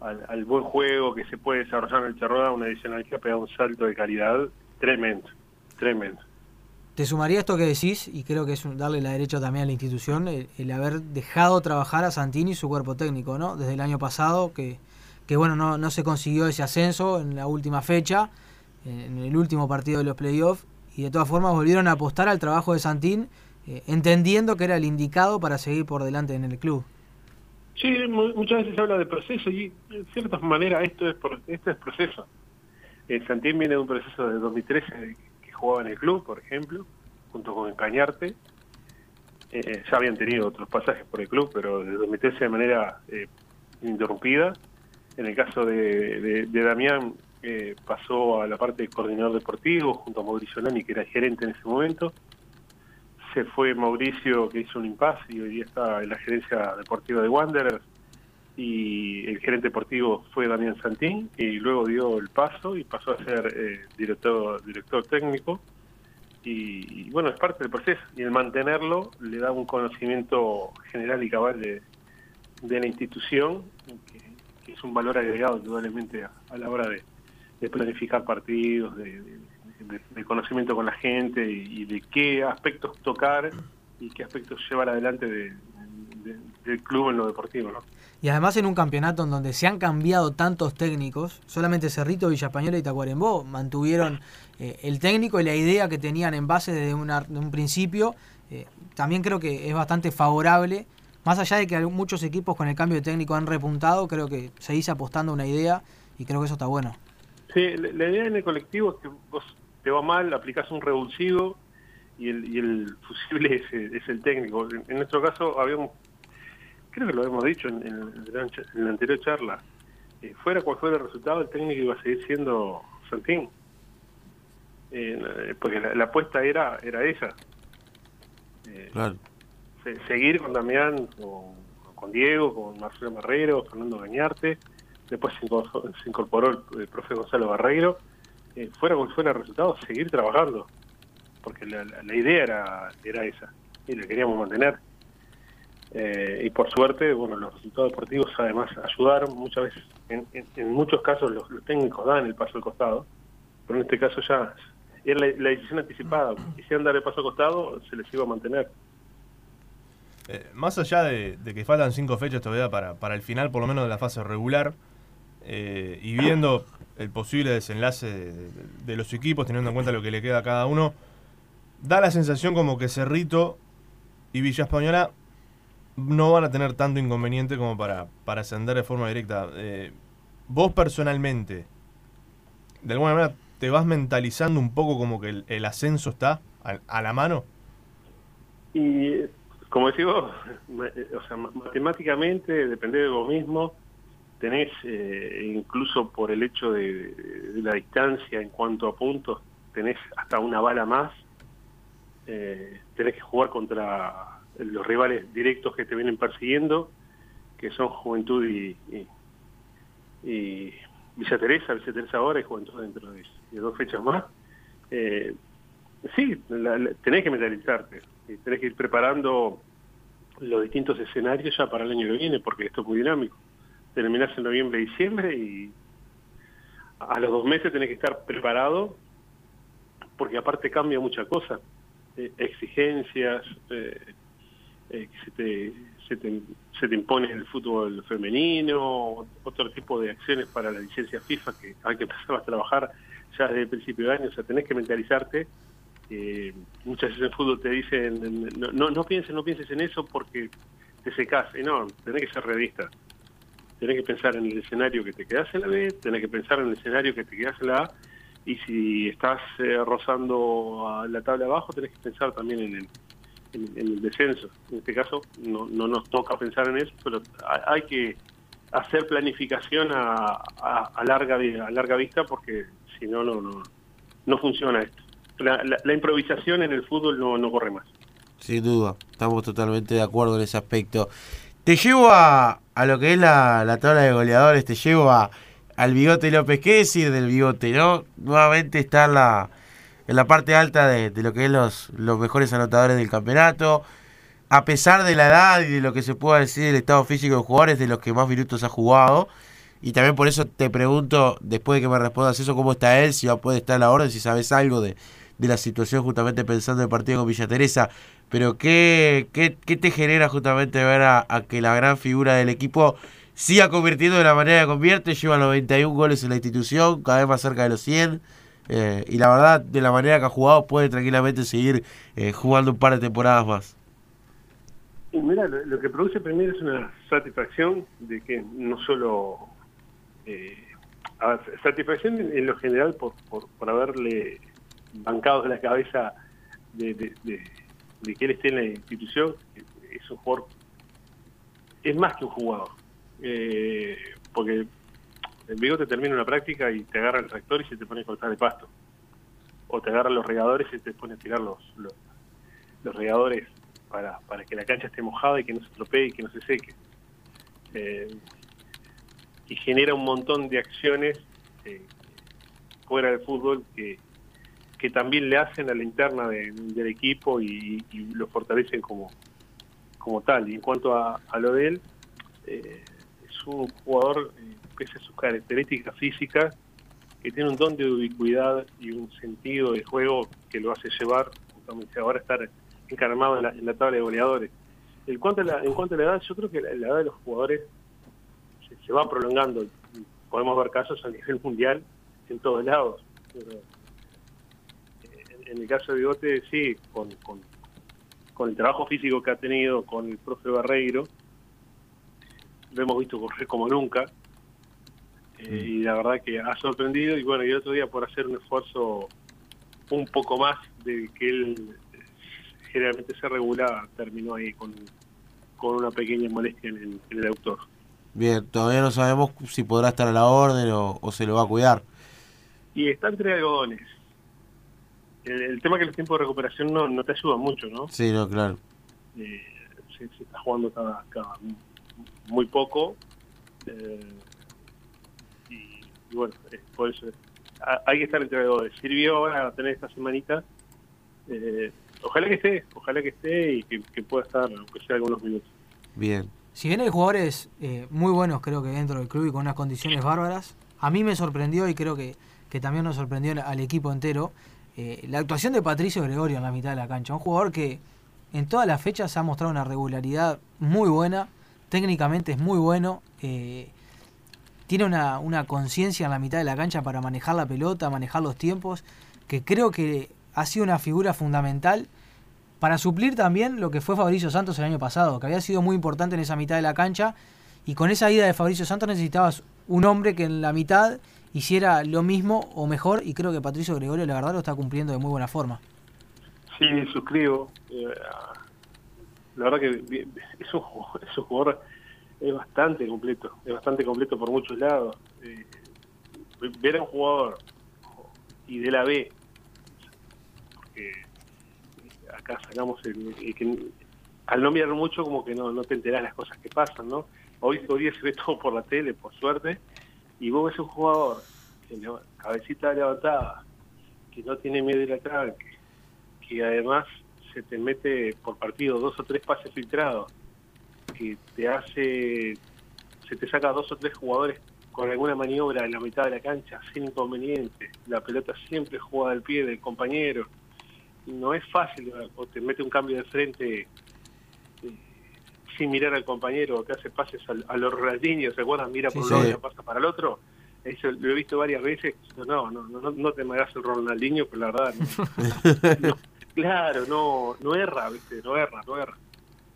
al, al buen juego que se puede desarrollar en el Charroda, una divisional que ha pegado un salto de calidad tremendo, tremendo. Te sumaría esto que decís, y creo que es darle la derecha también a la institución, el, haber dejado trabajar a Santini y su cuerpo técnico, ¿no? Desde el año pasado, que, que bueno, no, no se consiguió ese ascenso en la última fecha, en el último partido de los playoffs, y de todas formas volvieron a apostar al trabajo de Santín, eh, entendiendo que era el indicado para seguir por delante en el club. Sí, mu- muchas veces se habla de proceso y en cierta manera esto es esto es proceso. Eh, Santín viene de un proceso de 2013 que jugaba en el club, por ejemplo, junto con Cañarte. Eh, ya habían tenido otros pasajes por el club, pero de 2013 de manera eh, ininterrumpida. En el caso de, de- Damián, eh, pasó a la parte de coordinador deportivo junto a Mauricio Lani, que era gerente en ese momento. Se fue Mauricio, que hizo un impasse y hoy está en la gerencia deportiva de Wanderers. Y el gerente deportivo fue Damián Santín y luego dio el paso y pasó a ser eh, director, director técnico. Y, y bueno, es parte del proceso. Y el mantenerlo le da un conocimiento general y cabal de, de la institución, que, es un valor agregado indudablemente a, a la hora de, planificar partidos, de, conocimiento con la gente y, de qué aspectos tocar y qué aspectos llevar adelante de- de- del club en lo deportivo. ¿no? Y además en un campeonato en donde se han cambiado tantos técnicos, solamente Cerrito, Villa Española y Tacuarembó mantuvieron eh, el técnico y la idea que tenían en base desde un principio. eh, también creo que es bastante favorable. Más allá de que muchos equipos con el cambio de técnico han repuntado, creo que seguís apostando una idea y creo que eso está bueno. Sí, la, idea en el colectivo es que vos te va mal, aplicás un revulsivo y el, fusible es, el- técnico. En nuestro caso habíamos, creo que lo hemos dicho en, en en la anterior charla, eh, fuera cual fuera el resultado, el técnico iba a seguir siendo Santín. Eh, porque la, la apuesta era era esa. Eh, Claro. se- seguir con Damián, con, con Diego, con Marcelo Marrero, Fernando Gañarte, después se incorporó, se incorporó el, el profe Gonzalo Barreiro, eh, fuera cual fuera el resultado, seguir trabajando, porque la, la- la idea era, era esa, y la queríamos mantener. Eh, y por suerte, bueno, los resultados deportivos además ayudaron muchas veces, en, en- muchos casos los, los técnicos dan el paso al costado, pero en este caso ya era la, decisión anticipada, quisieran dar el paso al costado, se les iba a mantener. Eh, más allá de, que faltan cinco fechas todavía para, para el final, por lo menos de la fase regular, eh, y viendo el posible desenlace de, de- de los equipos, teniendo en cuenta lo que le queda a cada uno, da la sensación como que Cerrito y Villa Española no van a tener tanto inconveniente como para, para ascender de forma directa. Eh, vos personalmente, de alguna manera, te vas mentalizando un poco como que el, ascenso está a, a la mano. Y como decís vos, eh, o sea, ma- matemáticamente depende de vos mismo, tenés eh, incluso por el hecho de, la distancia en cuanto a puntos, tenés hasta una bala más, tenés que jugar contra los rivales directos que te vienen persiguiendo, que son Juventud y, y, y Villa Teresa, Villa Teresa ahora y Juventud dentro de, dos fechas más. Eh, sí, la- tenés que mentalizarte, tenés que ir preparando los distintos escenarios ya para el año que viene, porque esto es muy dinámico. Terminás en noviembre, diciembre y a los dos meses tenés que estar preparado, porque aparte cambia muchas cosas, eh, exigencias, eh, eh, que se te, se, te, se te impone el fútbol femenino, otro tipo de acciones para la licencia FIFA que hay que empezar a trabajar ya desde el principio de año, o sea, tenés que mentalizarte. Eh, muchas veces en fútbol te dicen, no, no, no pienses, no pienses en eso porque te secás. Y no, tenés que ser realista. Tenés que pensar en el escenario que te quedás en la B, tenés que pensar en el escenario que te quedás en la A, y si estás eh, rozando a la tabla abajo, tenés que pensar también en el, en, el descenso. En este caso no, no nos toca pensar en eso, pero ha- hay que hacer planificación a, a- a larga a larga vista porque si no no no no funciona esto. La, la- la improvisación en el fútbol no, no corre más. Sin duda, estamos totalmente de acuerdo en ese aspecto. Te llevo a, a lo que es la, la tabla de goleadores, te llevo a, al bigote López. ¿Qué decir del bigote, no? Nuevamente está la, en la parte alta de, de lo que es los, los mejores anotadores del campeonato. A pesar de la edad y de lo que se pueda decir del estado físico de los jugadores, de los que más minutos ha jugado. Y también por eso te pregunto, después de que me respondas eso, cómo está él, si va poder estar a la orden, si sabes algo de, de la situación justamente pensando en el partido con Villa Teresa. Pero ¿qué, qué, qué te genera justamente ver a, a que la gran figura del equipo siga convirtiendo de la manera que convierte? Lleva 91 goles en la institución, cada vez más cerca de los 100. Eh, y la verdad, de la manera que ha jugado, puede tranquilamente seguir eh, jugando un par de temporadas más. Y mira, lo, que produce primero es una satisfacción de que no solo... eh, a satisfacción en, lo general por, por, por haberle bancado la cabeza de, de, de- de que él esté en la institución. Es un jugador... Es más que un jugador. Eh, porque el bigote termina una práctica y te agarra el tractor y se te pone a cortar el pasto. O te agarra los regadores y te pone a tirar los, los, regadores para, para que la cancha esté mojada y que no se estropee y que no se seque. Eh, y genera un montón de acciones eh, fuera del fútbol que, que también le hacen a la interna de- del equipo y, y lo fortalecen como, como tal. Y en cuanto a, a lo de él, eh, es un jugador, pese a sus características físicas, que tiene un don de ubicuidad y un sentido de juego que lo hace llevar justamente ahora estar encarnado en la, en la tabla de goleadores. En cuanto, a la, en cuanto a la edad, yo creo que la, edad de los jugadores se, se va prolongando. Podemos ver casos a nivel mundial en todos lados. Pero, eh, en, en el caso de Bigote, sí, con, con, con el trabajo físico que ha tenido con el profe Barreiro, lo hemos visto correr como nunca. Eh, y la verdad que ha sorprendido y bueno, y el otro día por hacer un esfuerzo un poco más de que él eh, generalmente se regula, terminó ahí con, con una pequeña molestia en el, en el autor. Bien, todavía no sabemos si podrá estar a la orden o, o se lo va a cuidar. Y está entre algodones. El, el tema que los tiempos de recuperación no, no te ayudan mucho, ¿no? Sí, no, claro. Eh, se, se está jugando cada, cada muy poco. eh, y, y bueno, eh, por eso ha- hay que estar entre algodones. Sirvió ahora tener esta semanita. eh, ojalá que esté, ojalá que esté y que, que pueda estar, aunque sea algunos minutos. Bien. Si bien hay jugadores eh, muy buenos, creo que dentro del club y con unas condiciones bárbaras, a mí me sorprendió y creo que, que también nos sorprendió al- al equipo entero eh, la actuación de Patricio Gregorio en la mitad de la cancha. Un jugador que en todas las fechas ha mostrado una regularidad muy buena, técnicamente es muy bueno, eh, tiene una, una conciencia en la mitad de la cancha para manejar la pelota, manejar los tiempos, que creo que ha sido una figura fundamental para suplir también lo que fue Fabricio Santos el año pasado, que había sido muy importante en esa mitad de la cancha, y con esa ida de Fabricio Santos necesitabas un hombre que en la mitad hiciera lo mismo o mejor, y creo que Patricio Gregorio la verdad lo está cumpliendo de muy buena forma. Sí, suscribo. Eh, la verdad que es un, es es bastante completo, es bastante completo por muchos lados. Eh, ver a un jugador y de la B, porque acá sacamos el, que al no mirar mucho como que no, no te enterás las cosas que pasan, ¿no? Hoy, hoy día se ve todo por la tele, por suerte, y vos ves un jugador que le- cabecita levantada, que no tiene miedo de ir atrás, que, que además se te mete por partido dos o tres pases filtrados, que te hace, se te saca dos o tres jugadores con alguna maniobra en la mitad de la cancha sin inconveniente. La pelota siempre juega al pie del compañero. No es fácil, o te mete un cambio de frente eh, sin mirar al compañero, o te hace pases al- a, los Ronaldinho, ¿se acuerdan? Mira por Sí, un lado y pasa para el otro. Eso lo he visto varias veces. No, no, no, no, te me el Ronaldinho, pero la verdad, no. (laughs) No, claro, no, no erra, ¿viste? No erra, no erra.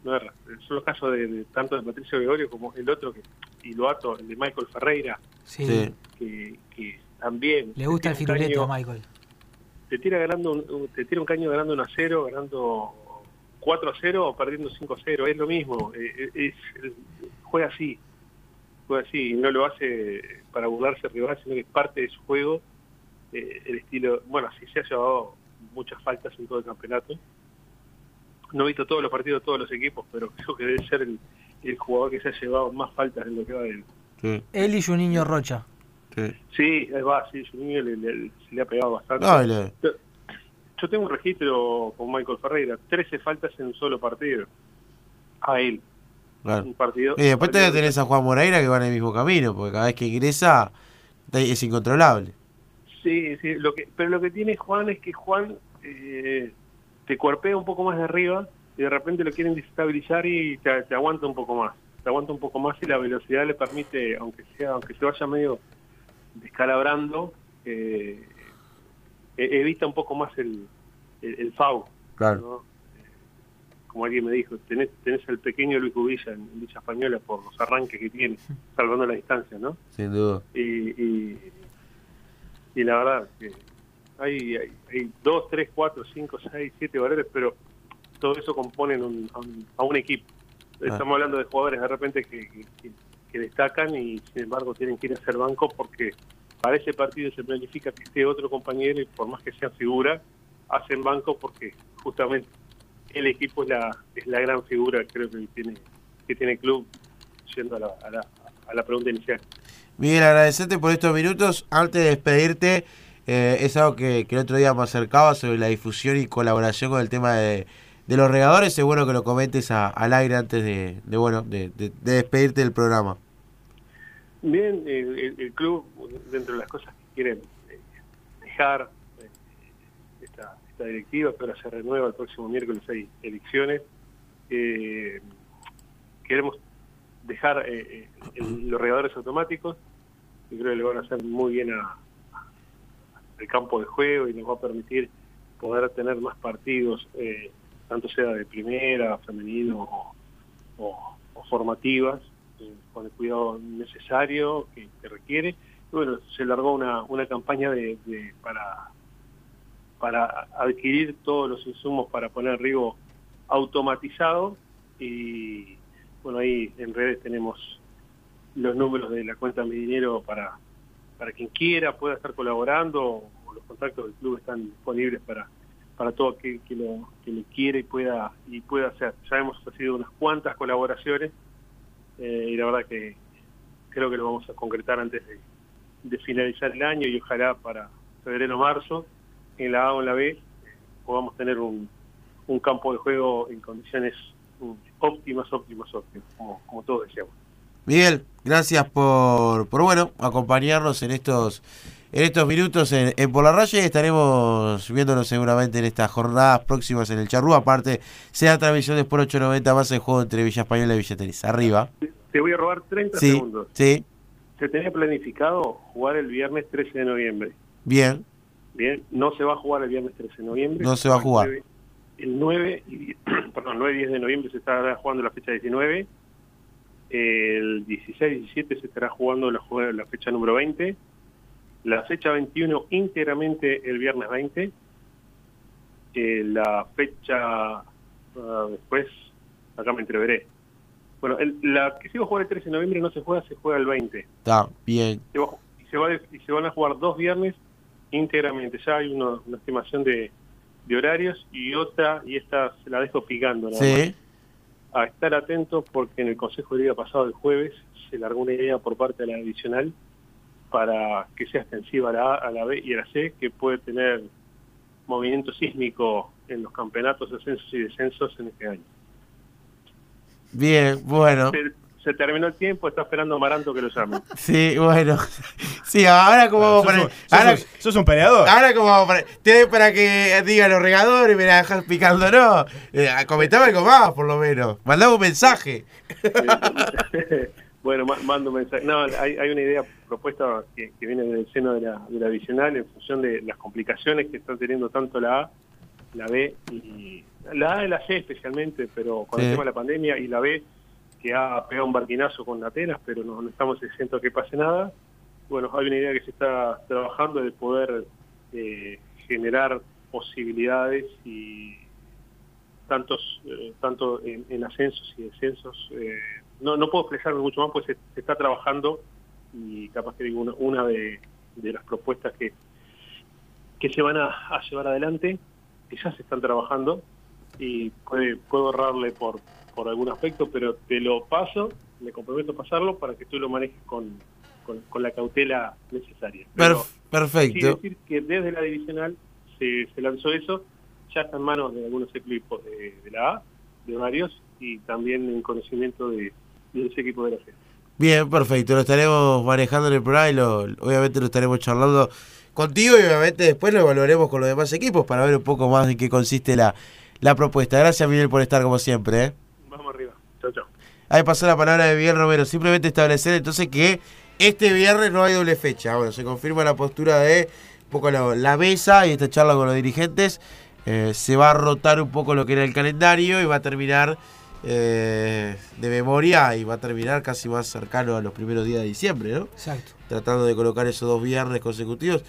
No erra. Son los casos de, de tanto de Patricio Gregorio como el otro, que, y lo ato, el de Michael Ferreira, Sí. Que, que también... Le gusta el firuleto a Michael. Te tira, ganando un, te tira un caño ganando 1 a 0, ganando 4 a 0 o perdiendo 5 a 0. Es lo mismo. eh, es, es- juega así. Juega así. Y no lo hace para burlarse del rival, sino que es parte de su juego. eh, el estilo. Bueno, así se ha llevado muchas faltas en todo el campeonato. No he visto todos los partidos de todos los equipos, pero (laughs) creo que debe ser el, el jugador que se ha llevado más faltas en lo que va del. Sí, Él y Juninho Rocha. sí. Sí, ahí va, sí, Juninho le, le- se le ha pegado bastante. No, y le- Yo, yo tengo un registro con Michael Ferreira, 13 faltas en un solo partido. A él. claro. Un partido. Y después partido- te tenés a Juan Moreira que va en el mismo camino, porque cada vez que ingresa es incontrolable. Sí, sí, lo que, pero lo que tiene Juan es que Juan eh, te cuerpea un poco más de arriba y de repente lo quieren desestabilizar y te, te aguanta un poco más. Te aguanta un poco más y la velocidad le permite, aunque sea aunque se vaya medio descalabrando, eh, e- evita un poco más el, el, el foul. Claro. ¿no? Como alguien me dijo, tenés, tenés al pequeño Luis Cubilla en, en Villa Española por los arranques que tiene, salvando la distancia, ¿no? Sin duda. y, y, y la verdad que hay, hay, hay dos, tres, cuatro, cinco, seis, siete valores, pero todo eso componen un- a, un, a un equipo. Estamos hablando de jugadores de repente que, que- que- que destacan y sin embargo tienen que ir a hacer banco porque para ese partido se planifica que esté otro compañero y por más que sea figura, hacen banco porque justamente el equipo es la, es la gran figura creo que tiene que tiene el club yendo a la, a la, a la pregunta inicial. Miguel, agradecerte por estos minutos. Antes de despedirte, eh, es algo que, que el otro día me acercaba sobre la difusión y colaboración con el tema de, de los regadores. Es bueno que lo comentes a- al aire antes de, de, bueno de, de- de despedirte del programa. Bien, el, el club, dentro de las cosas que quieren eh, dejar eh, esta, esta directiva, que ahora se renueva el próximo miércoles, hay elecciones, eh, queremos dejar eh, eh, los regadores automáticos, que creo que le van a hacer muy bien a- al campo de juego y nos va a permitir poder tener más partidos, eh, tanto sea de primera, femenino o, o- formativas, eh, con el cuidado necesario que, que requiere. Y bueno, se largó una, una campaña de, de- para, para adquirir todos los insumos para poner riego automatizado y bueno, ahí en redes tenemos los números de la cuenta Mi Dinero para, para quien quiera pueda estar colaborando los contactos del club están disponibles para para todo aquel que lo que lo quiere y pueda y pueda hacer. Ya hemos recibido unas cuantas colaboraciones eh, y la verdad que creo que lo vamos a concretar antes de, finalizar el año y ojalá para febrero marzo en la A o en la B podamos tener un, un campo de juego en condiciones óptimas, óptimas, óptimas, como, como todos deseamos. Miguel, gracias por, por bueno, acompañarnos en estos en estos minutos en, en Por la Raya y estaremos viéndonos seguramente en estas jornadas próximas en el Charrúa. Aparte, sea transmisión de por 890 más el juego entre Villa Española y Villa Teresa. Arriba. Te voy a robar 30 Sí, segundos. sí, Se tenía planificado jugar el viernes 13 de noviembre. bien. Bien, no se va a jugar el viernes 13 de noviembre. No se va a jugar. El 9, el 9 y 10 (clears throat) perdón, 9 y 10 de noviembre se estará jugando la fecha 19. El 16 y 17 se estará jugando la, la fecha número 20. La fecha 21 íntegramente el viernes 20. Eh, la fecha ah, después, acá me entreveré. Bueno, el- la que se iba a jugar el 13 de noviembre no se juega, se juega el 20 Está bien. se va- y, se va- y se van a jugar dos viernes íntegramente. Ya hay uno- una estimación de, de horarios y otra, y esta se la dejo picando. nada Sí. A estar atentos porque en el Consejo de Liga pasado el jueves se largó una idea por parte de la adicional para que sea extensiva a la A, a la B y a la C, que puede tener movimiento sísmico en los campeonatos, ascensos y descensos en este año. Bien, bueno. Se terminó el tiempo, está esperando Amaranto que lo llame. Sí, bueno. (laughs) Sí, ahora como Sos para, un- sos ahora, un- sos un peleador. Ahora como para, tenés para que diga los regadores y me la dejas picando, no. Eh, comentame algo más, por lo menos. Mandame un mensaje. (laughs) bueno, ma- mando un mensaje. No, hay, hay una idea propuesta que, que viene del seno de la, de la divisional en función de las complicaciones que están teniendo tanto la A, la B y la A y la C especialmente, pero con Sí. el tema de la pandemia y la B que ha pegado un barquinazo con Atenas, pero no, estamos exentos que pase nada. Bueno, hay una idea que se está trabajando de poder eh, generar posibilidades y tantos eh, tanto en, en ascensos y descensos. eh, no, no puedo expresarme mucho más, pues se, está trabajando y capaz que digo una, una de, de las propuestas que, que se van a, a llevar adelante, que ya se están trabajando y puede, puedo ahorrarle por, por algún aspecto, pero te lo paso, me comprometo a pasarlo para que tú lo manejes con, con, con la cautela necesaria. Pero Perf- perfecto. Decir que desde la divisional se, se lanzó eso, ya está en manos de algunos equipos de, de la A, de varios, y también en conocimiento de, de ese equipo de la C. Bien, perfecto. Lo estaremos manejando en el programa y lo, obviamente lo estaremos charlando contigo y obviamente después lo evaluaremos con los demás equipos para ver un poco más en qué consiste la, la propuesta. Gracias, Miguel, por estar como siempre. ¿eh? Chao, chao. Ahí pasó la palabra de Miguel Romero. Simplemente establecer entonces que este viernes no hay doble fecha. Bueno, se confirma la postura de un poco la, la mesa y esta charla con los dirigentes. Eh, se va a rotar un poco lo que era el calendario y va a terminar eh, de memoria y va a terminar casi más cercano a los primeros días de diciembre, ¿no? Exacto. Tratando de colocar esos dos viernes consecutivos.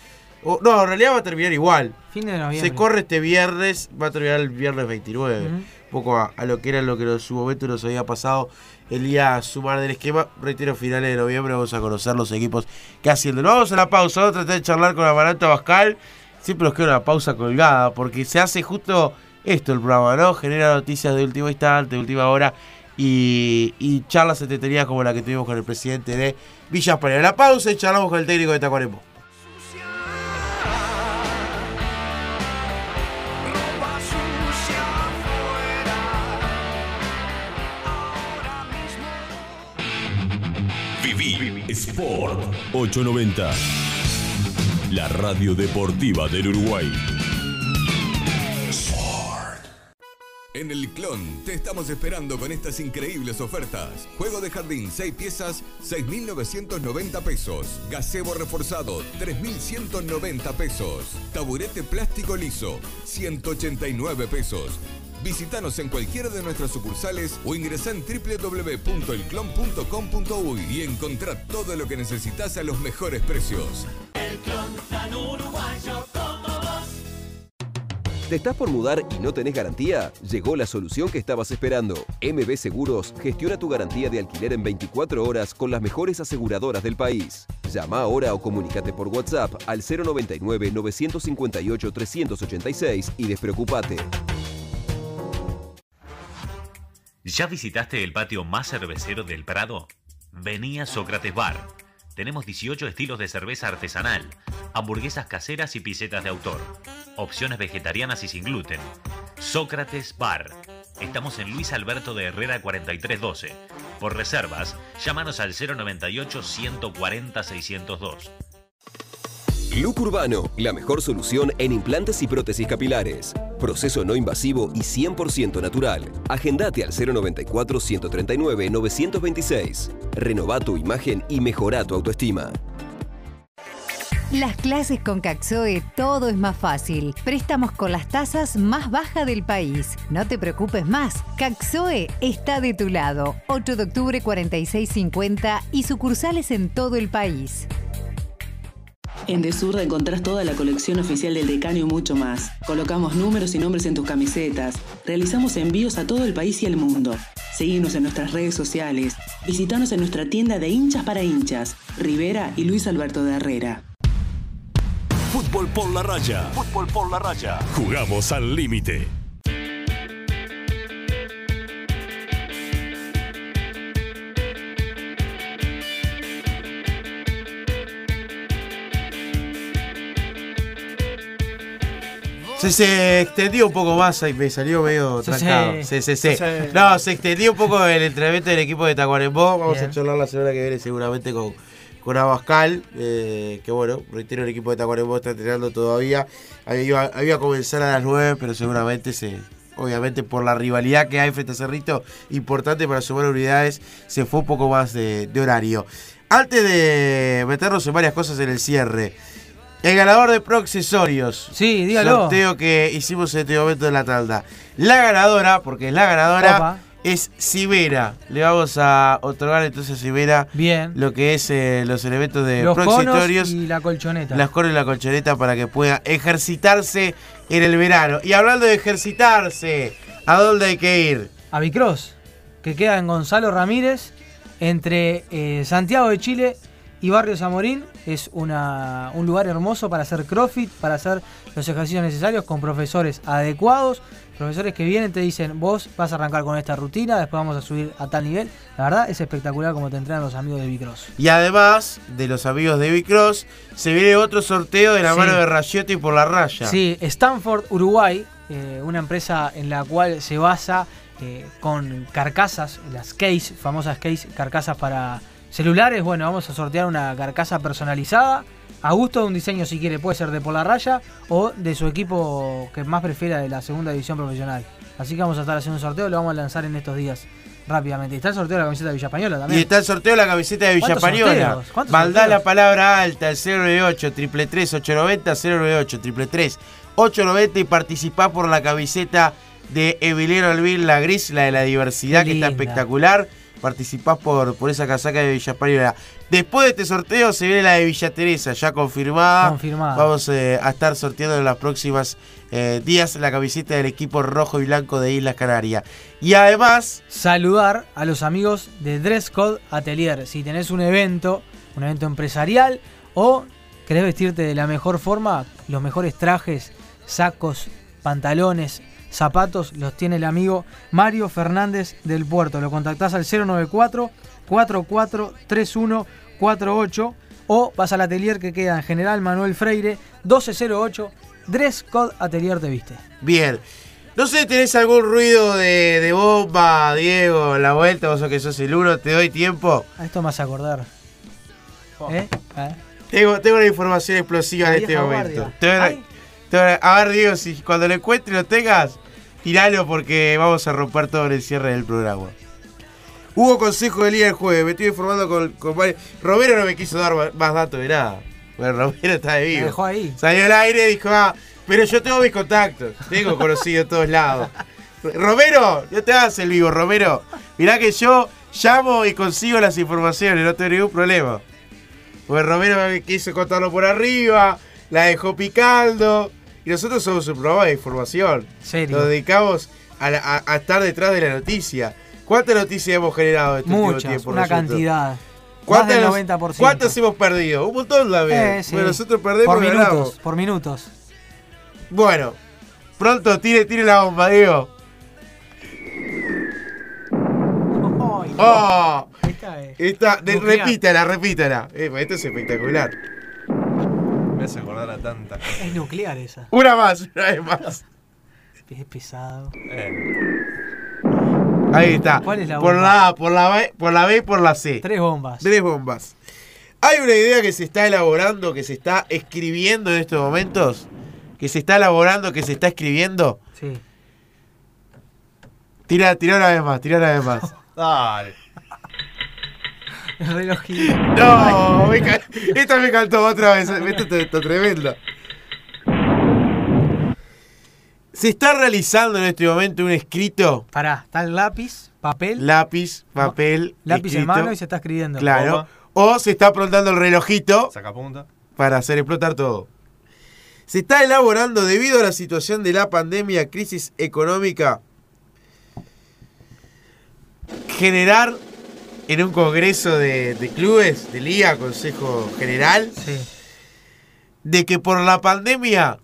O- no, en realidad va a terminar igual. Fin de noviembre. Se corre este viernes, va a terminar el viernes 29. Ujú. Un poco a, a lo que era lo que en su momento nos había pasado el día sumar del esquema. Reitero, finales de noviembre vamos a conocer los equipos que haciendo. Vamos a la pausa, vamos a tratar de charlar con Amaranto Bascal. Siempre nos queda una pausa colgada, porque se hace justo esto el programa, ¿no? Genera noticias de último instante, de última hora. Y, y charlas entretenidas como la que tuvimos con el presidente de Villa Española. La pausa y charlamos con el técnico de Tacuarembó. Sport 890. La radio deportiva del Uruguay. En el Clon te estamos esperando con estas increíbles ofertas. Juego de jardín 6 piezas, 6.990 pesos. Gazebo reforzado, 3.190 pesos. Taburete plástico liso, 189 pesos. Visítanos en cualquiera de nuestras sucursales o ingresá en www.elclon.com.uy y encontrá todo lo que necesitas a los mejores precios. El clon tan uruguayo como vos. ¿Te estás por mudar y no tenés garantía? Llegó la solución que estabas esperando. MB Seguros gestiona tu garantía de alquiler en 24 horas con las mejores aseguradoras del país. Llama ahora o comunícate por WhatsApp al 099-958-386 y despreocupate. ¿Ya visitaste el patio más cervecero del Prado? Vení a Sócrates Bar. Tenemos 18 estilos de cerveza artesanal, hamburguesas caseras y pisetas de autor, opciones vegetarianas y sin gluten. Sócrates Bar. Estamos en Luis Alberto de Herrera 4312. Por reservas, llámanos al 098 140 602. Look Urbano, la mejor solución en implantes y prótesis capilares. Proceso no invasivo y 100% natural. Agendate al 094-139-926. Renova tu imagen y mejora tu autoestima. Las clases con Caxoe todo es más fácil. Préstamos con las tasas más bajas del país. No te preocupes más. Caxoe está de tu lado. 8 de octubre 4650 y sucursales en todo el país. En Desurra encontrás toda la colección oficial del Decano y mucho más. Colocamos números y nombres en tus camisetas. Realizamos envíos a todo el país y el mundo. Seguinos en nuestras redes sociales. Visítanos en nuestra tienda de hinchas para hinchas, Rivera y Luis Alberto de Herrera. Fútbol por la raya. Fútbol por la raya. Jugamos al límite. Se, se extendió un poco más y me salió medio trancado. sí, sí. Sí. No, se extendió un poco el entrenamiento del equipo de Tacuarembó. Vamos Bien. a charlar la semana que viene seguramente con, con Abascal. eh, que bueno, reitero, el equipo de Tacuarembó está entrenando todavía. Había, había a comenzar a las 9, pero seguramente se. Obviamente por la rivalidad que hay frente a Cerrito, importante para sumar unidades, se fue un poco más de, de horario. Antes de meternos en varias cosas en el cierre, el ganador de Pro Accesorios. Sí, dígalo. Sorteo que hicimos en este momento de la talda. La ganadora, porque es la ganadora, Opa. es Sibera. Le vamos a otorgar entonces a Sibera Bien. lo que es eh, los elementos de Los Pro conos Accesorios, y la colchoneta. las conos y la colchoneta para que pueda ejercitarse en el verano. Y hablando de ejercitarse, ¿a dónde hay que ir? A Bicross, que queda en Gonzalo Ramírez, entre eh, Santiago de Chile y Barrio Zamorín. Es una, un lugar hermoso para hacer CrossFit, para hacer los ejercicios necesarios con profesores adecuados. Profesores que vienen te dicen, vos vas a arrancar con esta rutina, después vamos a subir a tal nivel. La verdad es espectacular como te entrenan los amigos de Bicross. Y además de los amigos de Bicross, se viene otro sorteo de la Sí. mano de Rayete y por la raya. Sí, Stanford, Uruguay, eh, una empresa en la cual se basa eh, con carcasas, las case, famosas case, carcasas para celulares. Bueno, vamos a sortear una carcasa personalizada, a gusto de un diseño si quiere, puede ser de por la raya o de su equipo que más prefiera de la segunda división profesional. Así que vamos a estar haciendo un sorteo, lo vamos a lanzar en estos días rápidamente. Y está el sorteo de la camiseta de Villa Española Y también. está el sorteo de la camiseta de Villa ¿Cuántos Española. sorteos? la palabra alta al 098 333 890 098 333 890 y participá por la camiseta de Emiliano Alvin, la gris, la de la diversidad, Qué que está espectacular. Participás por, por esa casaca de Villa Española. Después de este sorteo se viene la de Villa Teresa, ya confirmada. Confirmada. Vamos eh, a estar sorteando en los próximos eh, días la camiseta del equipo rojo y blanco de Islas Canarias. Y además, saludar a los amigos de Dress Code Atelier. Si tenés un evento, un evento empresarial o querés vestirte de la mejor forma, los mejores trajes, sacos, pantalones, zapatos, los tiene el amigo Mario Fernández del Puerto. Lo contactás al 094 443148 o vas al atelier que queda en General Manuel Freire 1208 Dress Code Atelier te viste. Bien. No sé, ¿tenés algún ruido de, de bomba, Diego, en la vuelta? Vos sos que sos el uno, te doy tiempo. A esto me hace acordar. ¿Eh? ¿Eh? Tengo, tengo una información explosiva en este momento. guardia. Te voy a- Ay. te voy a- a ver, Diego, si cuando lo encuentres y lo tengas, tiralo porque vamos a romper todo en el cierre del programa. Hubo consejo del día del jueves, me estoy informando con, con varios- Romero no me quiso dar más datos de nada. Bueno, Romero está de Me vivo. dejó ahí. Salió al aire y dijo, ah, pero yo tengo mis contactos, tengo conocido en todos lados. Romero, no te hagas el vivo, Romero. Mirá que yo llamo y consigo las informaciones, no tengo ningún problema. Porque Romero me quiso contarlo por arriba, la dejó picando. Y nosotros somos un programa de información. Serio. Nos dedicamos a, la- a- a estar detrás de la noticia. ¿Cuántas noticias hemos generado este último tiempo? una nosotros? cantidad. Más ¿Cuántas, del nos- 90%. ¿Cuántas hemos perdido? Un montón la vez. Eh, sí. Bueno, nosotros perdemos por minutos, ganamos. por minutos. Bueno, pronto tire, tire la bomba, Diego. ¡Oh! Esta es Esta, nuclear. repítala, repítala. Eh, esto es espectacular. Me hace acordar a tanta cosa. Es nuclear esa. Una más, una vez más. Es pesado. Eh, Ahí está. ¿Cuál es la por bomba? la A, por la B, por la B y por la C. Tres bombas. Tres bombas. Hay una idea que se está elaborando, que se está escribiendo en estos momentos. Que se está elaborando, que se está escribiendo. Sí. Tira, tira una vez más, tira una vez más. Dale. (laughs) El relojito. No, me ca- esta me cantó otra vez. Esto está, está tremendo. Se está realizando en este momento un escrito. Pará, está el lápiz, papel. Lápiz, papel. lápiz en mano y se está escribiendo. Claro. O se está aprontando el relojito Sacapunta. para hacer explotar todo. Se está elaborando debido a la situación de la pandemia, crisis económica, generar en un congreso de, de clubes, de liga, consejo general, Sí. de que por la pandemia,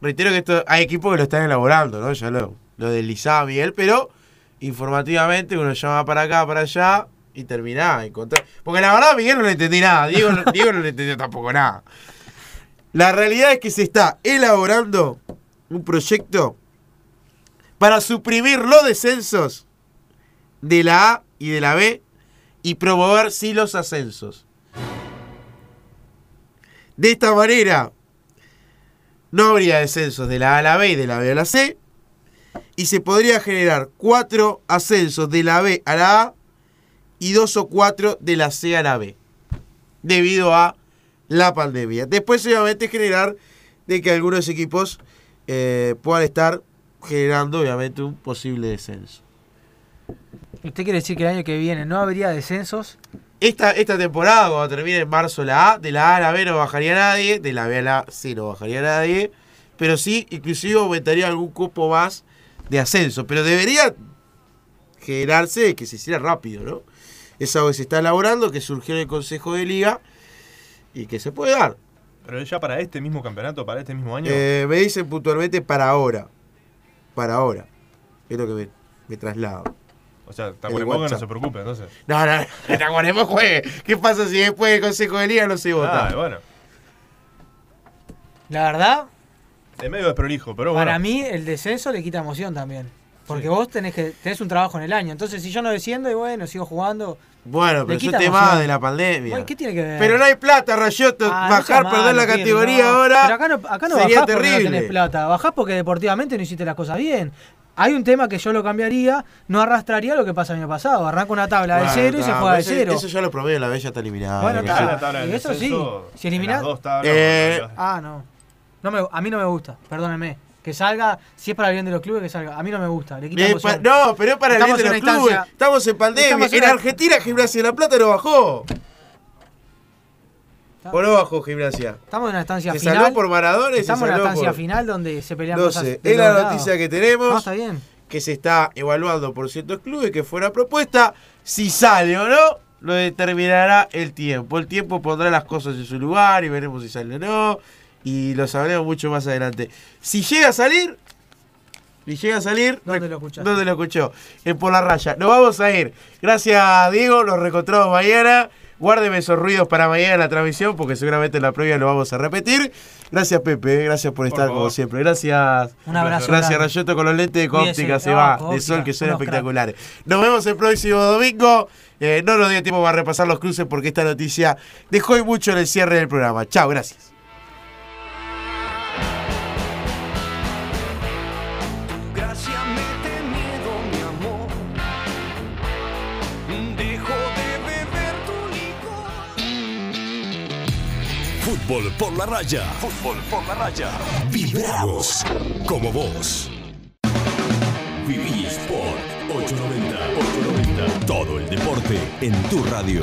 reitero que esto hay equipos que lo están elaborando, ¿no? Ya lo, lo deslizaba Miguel, pero informativamente uno llama para acá, para allá y terminaba. encontrar- Porque la verdad Miguel no le entendí nada, Diego, Diego no le entendió tampoco nada. La realidad es que se está elaborando un proyecto para suprimir los descensos de la A y de la B y promover sí los ascensos. De esta manera, no habría descensos de la A a la B y de la B a la C, y se podría generar cuatro ascensos de la B a la A y dos o cuatro de la C a la B, debido a la pandemia. Después, obviamente, generar de que algunos equipos eh, puedan estar generando, obviamente, un posible descenso. ¿Usted quiere decir que el año que viene no habría descensos? Esta, esta temporada, cuando termine en marzo la A, de la A a la B no bajaría nadie, de la B a la C no bajaría nadie, pero sí, inclusive aumentaría algún cupo más de ascenso, pero debería generarse que se hiciera rápido, ¿no? Es algo que se está elaborando, que surgió en el Consejo de Liga y que se puede dar. Pero ya para este mismo campeonato, para este mismo año. Eh, me dicen puntualmente para ahora. Para ahora. Es lo que me, me traslado. O sea, Tacuarembó que no se preocupe, entonces. No, no, no, Tacuarembó juegue. ¿Qué pasa si después del Consejo de Liga no se vota? Ah, bueno. La verdad, Es medio desprolijo, pero bueno. para mí el descenso le quita emoción también. Porque vos tenés que tenés un trabajo en el año. Entonces, si yo no desciendo y bueno, sigo jugando. Bueno, pero es un tema de la pandemia. Bueno, ¿Qué tiene que ver? Pero no hay plata, Rayoto. Ah, no Bajar, perder malo, la categoría no. ahora. Pero acá no, acá no sería bajás porque no terrible. tenés plata. Bajás porque deportivamente no hiciste las cosas bien. Hay un tema que yo lo cambiaría, no arrastraría lo que pasa el año pasado. Arranca una tabla de cero y se juega de eso- cero. Eso ya lo probé, la bella está eliminada. Bueno, Eso- está. la tabla del Y eso sí, si eliminás. las dos tablas, Eh, Ah, no. no me, a mí no me gusta, perdónenme. Que salga, si es para el bien de los clubes, que salga. A mí no me gusta, le quita Eh, pa- no, pero es para el bien de los clubes. Estamos en pandemia. Estamos en En Argentina, Gimnasia de la Plata no bajó. ¿O no bajó Gimnasia? Estamos en una instancia Se final. salvó por Maradona Estamos en una por- final donde se pelean No cosas. sé, de es la noticia que tenemos. No, está bien. Que se está evaluando por ciertos clubes, que fue una propuesta. Si sale o no, lo determinará el tiempo. El tiempo pondrá las cosas en su lugar y veremos si sale o no. Y lo sabremos mucho más adelante. Si llega a salir, si llega a salir, ¿Dónde lo escuchaste? ¿dónde lo escuchó? En Por la Raya. Nos vamos a ir. Gracias, Diego. Nos reencontramos mañana. Guárdeme esos ruidos para mañana en la transmisión, porque seguramente en la previa lo vamos a repetir. Gracias, Pepe. Gracias por estar como siempre. Gracias. Un abrazo Gracias, grande. Rayoto, con los lentes de óptica se va. De sol que son espectaculares. Nos vemos el próximo domingo. Eh, no nos dio tiempo para repasar los cruces porque esta noticia dejó y mucho en el cierre del programa. Chao, gracias. Fútbol por la raya. Fútbol por la raya. Vibramos como vos. Viví Sport 890. 890. Todo el deporte en tu radio.